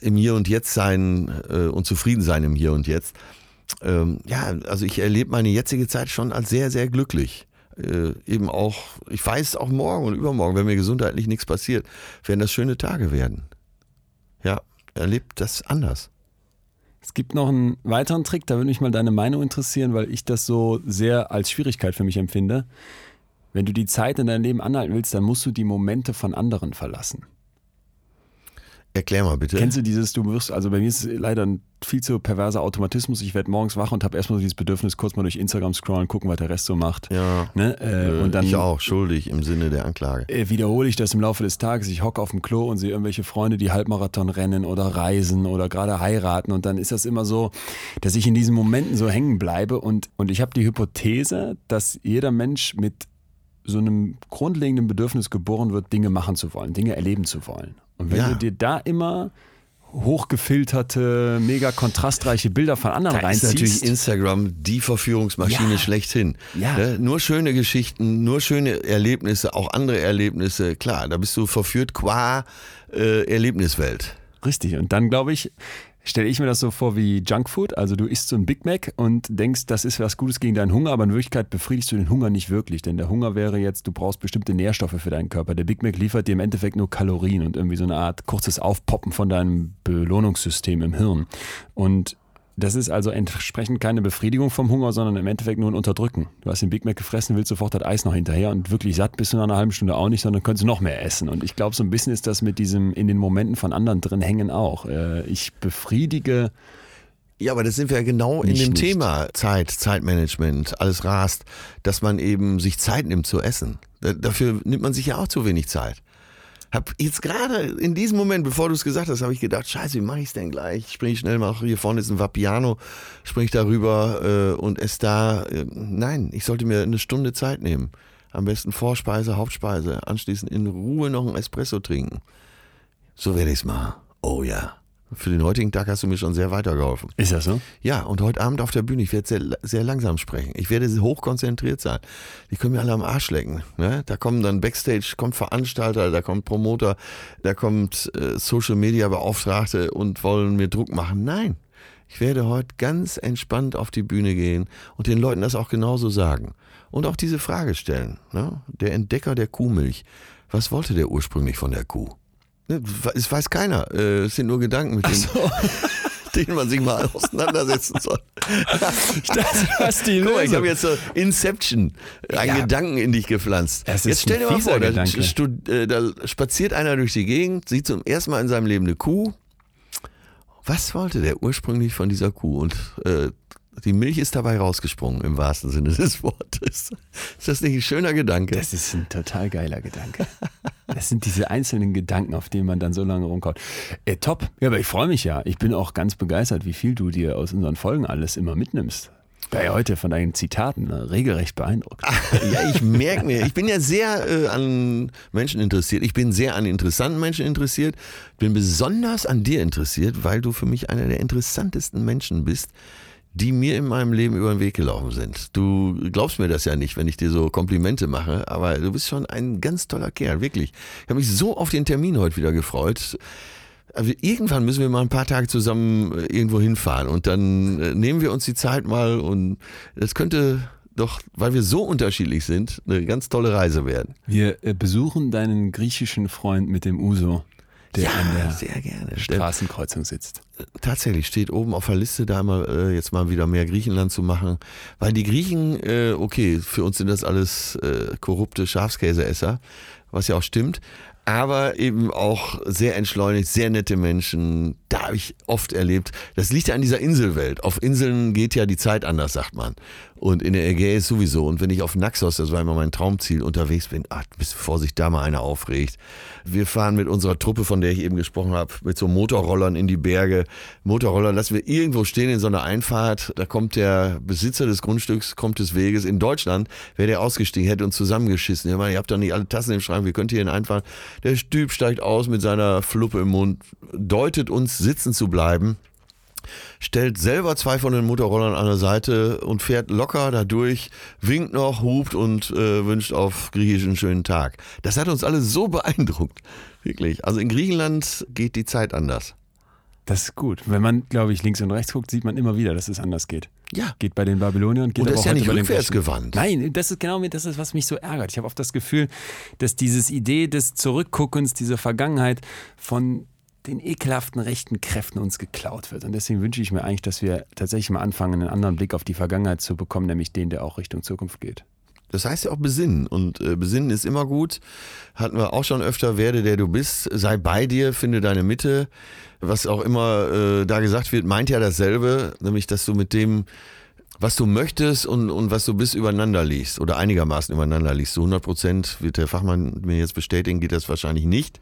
im Hier und Jetzt sein äh, und zufrieden sein im Hier und Jetzt. Ähm, ja, also ich erlebe meine jetzige Zeit schon als sehr, sehr glücklich. Äh, eben auch, ich weiß auch morgen und übermorgen, wenn mir gesundheitlich nichts passiert, werden das schöne Tage werden. Ja, erlebt das anders. Es gibt noch einen weiteren Trick, da würde mich mal deine Meinung interessieren, weil ich das so sehr als Schwierigkeit für mich empfinde. Wenn du die Zeit in deinem Leben anhalten willst, dann musst du die Momente von anderen verlassen. Erklär mal bitte. Kennst du dieses, du wirst, also bei mir ist es leider ein viel zu perverser Automatismus. Ich werde morgens wach und habe erstmal so dieses Bedürfnis, kurz mal durch Instagram scrollen, gucken, was der Rest so macht. Ja. Ne? Äh, und dann ich auch, schuldig im Sinne der Anklage. äh, wiederhole ich das im Laufe des Tages. Ich hocke auf dem Klo und sehe irgendwelche Freunde, die Halbmarathon rennen oder reisen oder gerade heiraten. Und dann ist das immer so, dass ich in diesen Momenten so hängen bleibe. Und, und ich habe die Hypothese, dass jeder Mensch mit so einem grundlegenden Bedürfnis geboren wird, Dinge machen zu wollen, Dinge erleben zu wollen. Und wenn Ja. du dir da immer hochgefilterte, mega kontrastreiche Bilder von anderen Da ist natürlich reinziehst, Instagram die Verführungsmaschine Ja. schlechthin. Ja. Ne? Nur schöne Geschichten, nur schöne Erlebnisse, auch andere Erlebnisse. Klar, da bist du verführt qua äh, Erlebniswelt. Richtig. Und dann glaube ich, stelle ich mir das so vor wie Junkfood. Also du isst so ein Big Mac und denkst, das ist was Gutes gegen deinen Hunger, aber in Wirklichkeit befriedigst du den Hunger nicht wirklich. Denn der Hunger wäre jetzt, du brauchst bestimmte Nährstoffe für deinen Körper. Der Big Mac liefert dir im Endeffekt nur Kalorien und irgendwie so eine Art kurzes Aufpoppen von deinem Belohnungssystem im Hirn. Und das ist also entsprechend keine Befriedigung vom Hunger, sondern im Endeffekt nur ein Unterdrücken. Du hast den Big Mac gefressen, willst sofort das Eis noch hinterher und wirklich satt bist du nach einer halben Stunde auch nicht, sondern könntest noch mehr essen. Und ich glaube, so ein bisschen ist das mit diesem in den Momenten von anderen drin hängen auch. Äh, ich befriedige. Ja, aber das sind wir ja genau in Nicht dem nicht. Thema Zeit, Zeitmanagement, alles rast, dass man eben sich Zeit nimmt zu essen. Da- Dafür nimmt man sich ja auch zu wenig Zeit. Hab jetzt gerade in diesem Moment, bevor du es gesagt hast, habe ich gedacht, scheiße, wie mache ich es denn gleich? Spring ich schnell mal, hier vorne ist ein Vapiano, spring ich darüber äh, und esse da. Äh, nein, ich sollte mir eine Stunde Zeit nehmen. Am besten Vorspeise, Hauptspeise, anschließend in Ruhe noch ein Espresso trinken. So werde ich es machen. Oh ja. Für den heutigen Tag hast du mir schon sehr weitergeholfen. Ist das so? Ja, und heute Abend auf der Bühne, ich werde sehr, sehr langsam sprechen. Ich werde hochkonzentriert sein. Die können mir alle am Arsch lecken. Ne? Da kommen dann Backstage, kommt Veranstalter, da kommt Promoter, da kommt äh, Social Media Beauftragte und wollen mir Druck machen. Nein, ich werde heute ganz entspannt auf die Bühne gehen und den Leuten das auch genauso sagen. Und auch diese Frage stellen. Ne? Der Entdecker der Kuhmilch. Was wollte der ursprünglich von der Kuh? Ne, Es weiß keiner. Äh, Es sind nur Gedanken, mit denen, denen man sich mal auseinandersetzen soll. Hast die Guck mal, ich habe jetzt so Inception, einen Ja. Gedanken in dich gepflanzt. Das jetzt stell dir mal vor, da, äh, da spaziert einer durch die Gegend, sieht zum ersten Mal in seinem Leben eine Kuh. Was wollte der ursprünglich von dieser Kuh? Und äh, die Milch ist dabei rausgesprungen, im wahrsten Sinne des Wortes. Ist das nicht ein schöner Gedanke? Das ist ein total geiler Gedanke. Das sind diese einzelnen Gedanken, auf denen man dann so lange rumkaut. Äh, top. Ja, aber ich freue mich ja. Ich bin auch ganz begeistert, wie viel du dir aus unseren Folgen alles immer mitnimmst. Bei heute von deinen Zitaten ne, regelrecht beeindruckt. Ja, ich merke mir, ich bin ja sehr äh, an Menschen interessiert. Ich bin sehr an interessanten Menschen interessiert. Bin besonders an dir interessiert, weil du für mich einer der interessantesten Menschen bist, die mir in meinem Leben über den Weg gelaufen sind. Du glaubst mir das ja nicht, wenn ich dir so Komplimente mache, aber du bist schon ein ganz toller Kerl, wirklich. Ich habe mich so auf den Termin heute wieder gefreut. Also irgendwann müssen wir mal ein paar Tage zusammen äh, irgendwo hinfahren und dann äh, nehmen wir uns die Zeit mal und das könnte doch, weil wir so unterschiedlich sind, eine ganz tolle Reise werden. Wir äh, besuchen deinen griechischen Freund mit dem Uso, der an der sehr gerne. Straßenkreuzung sitzt. tatsächlich steht oben auf der Liste, da mal äh, jetzt mal wieder mehr Griechenland zu machen, weil die Griechen, äh, okay, für uns sind das alles äh, korrupte Schafskäseesser, was ja auch stimmt, aber eben auch sehr entschleunigt, sehr nette Menschen. Da habe ich oft erlebt. Das liegt ja an dieser Inselwelt. Auf Inseln geht ja die Zeit anders, sagt man. Und in der Ägäis sowieso. Und wenn ich auf Naxos, das war immer mein Traumziel, unterwegs bin, ach, bis Vorsicht, da mal einer aufregt. Wir fahren mit unserer Truppe, von der ich eben gesprochen habe, mit so Motorrollern in die Berge. Motorroller lassen wir irgendwo stehen in so einer Einfahrt. Da kommt der Besitzer des Grundstücks, kommt des Weges. In Deutschland wäre der ausgestiegen, hätte uns zusammengeschissen. Ja, ihr habt doch nicht alle Tassen im Schrank, wir könnt hier einfahren. Der Typ steigt aus mit seiner Fluppe im Mund, deutet uns sitzen zu bleiben stellt selber zwei von den Motorrollern an der Seite und fährt locker dadurch, winkt noch, hupt und äh, wünscht auf Griechisch einen schönen Tag. Das hat uns alle so beeindruckt. Wirklich. Also in Griechenland geht die Zeit anders. Das ist gut. Wenn man, glaube ich, links und rechts guckt, sieht man immer wieder, dass es anders geht. Ja. Geht bei den Babyloniern, geht Und das aber ist auch ja heute nicht bei den rückwärts gewandt. Nein, das ist genau das ist, was mich so ärgert. Ich habe oft das Gefühl, dass dieses Idee des Zurückguckens, dieser Vergangenheit von den ekelhaften rechten Kräften uns geklaut wird. Und deswegen wünsche ich mir eigentlich, dass wir tatsächlich mal anfangen, einen anderen Blick auf die Vergangenheit zu bekommen, nämlich den, der auch Richtung Zukunft geht. Das heißt ja auch besinnen. Und äh, besinnen ist immer gut. Hatten wir auch schon öfter, werde der du bist, sei bei dir, finde deine Mitte. Was auch immer äh, da gesagt wird, meint ja dasselbe, nämlich dass du mit dem, was du möchtest und, und was du bist, übereinander liegst oder einigermaßen übereinander liegst. So 100 Prozent wird der Fachmann mir jetzt bestätigen, geht das wahrscheinlich nicht.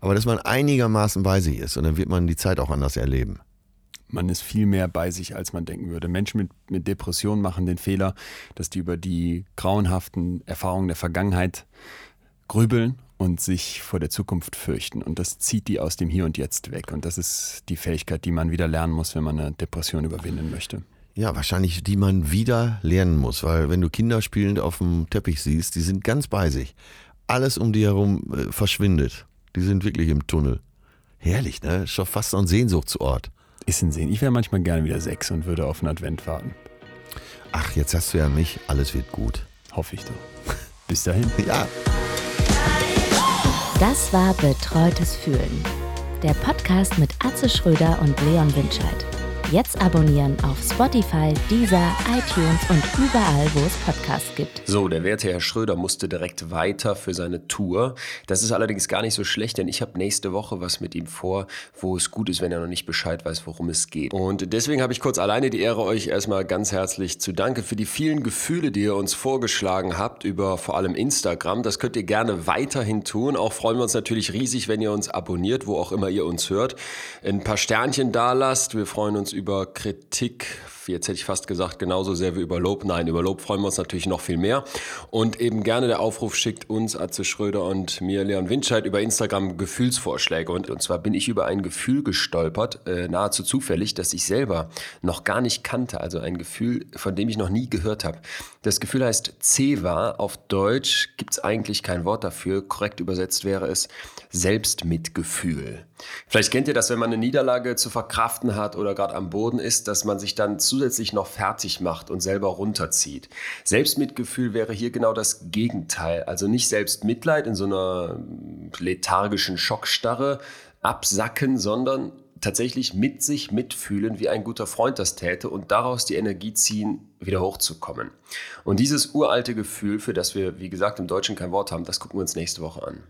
Aber dass man einigermaßen bei sich ist und dann wird man die Zeit auch anders erleben. Man ist viel mehr bei sich, als man denken würde. Menschen mit, mit Depressionen machen den Fehler, dass die über die grauenhaften Erfahrungen der Vergangenheit grübeln und sich vor der Zukunft fürchten. Und das zieht die aus dem Hier und Jetzt weg. Und das ist die Fähigkeit, die man wieder lernen muss, wenn man eine Depression überwinden möchte. Ja, wahrscheinlich die man wieder lernen muss, weil wenn du Kinder spielend auf dem Teppich siehst, die sind ganz bei sich. Alles um die herum äh, verschwindet. Die sind wirklich im Tunnel. Herrlich, ne? Schon fast so ein Sehnsuchtsort. Ist ein Sehen. Ich wäre manchmal gerne wieder sechs und würde auf den Advent warten. Ach, jetzt hast du ja mich, alles wird gut. Hoffe ich doch. Bis dahin. Ja. Das war Betreutes Fühlen. Der Podcast mit Atze Schröder und Leon Windscheid. Jetzt abonnieren auf Spotify, Deezer, iTunes und überall, wo es Podcasts gibt. So, der werte Herr Schröder musste direkt weiter für seine Tour. Das ist allerdings gar nicht so schlecht, denn ich habe nächste Woche was mit ihm vor, wo es gut ist, wenn er noch nicht Bescheid weiß, worum es geht. Und deswegen habe ich kurz alleine die Ehre, euch erstmal ganz herzlich zu danken für die vielen Gefühle, die ihr uns vorgeschlagen habt über vor allem Instagram. Das könnt ihr gerne weiterhin tun. Auch freuen wir uns natürlich riesig, wenn ihr uns abonniert, wo auch immer ihr uns hört. Ein paar Sternchen da lasst. Wir freuen uns über Kritik, jetzt hätte ich fast gesagt, genauso sehr wie über Lob. Nein, über Lob freuen wir uns natürlich noch viel mehr. Und eben gerne der Aufruf schickt uns, Atze Schröder und mir, Leon Windscheid, über Instagram Gefühlsvorschläge. Und, und zwar bin ich über ein Gefühl gestolpert, äh, nahezu zufällig, das ich selber noch gar nicht kannte. Also ein Gefühl, von dem ich noch nie gehört habe. Das Gefühl heißt Ceva. Auf Deutsch gibt es eigentlich kein Wort dafür. Korrekt übersetzt wäre es Selbstmitgefühl. Vielleicht kennt ihr das, wenn man eine Niederlage zu verkraften hat oder gerade am Boden ist, dass man sich dann zusätzlich noch fertig macht und selber runterzieht. Selbstmitgefühl wäre hier genau das Gegenteil. Also nicht Selbstmitleid in so einer lethargischen Schockstarre absacken, sondern tatsächlich mit sich mitfühlen, wie ein guter Freund das täte und daraus die Energie ziehen, wieder hochzukommen. Und dieses uralte Gefühl, für das wir, wie gesagt, im Deutschen kein Wort haben, das gucken wir uns nächste Woche an.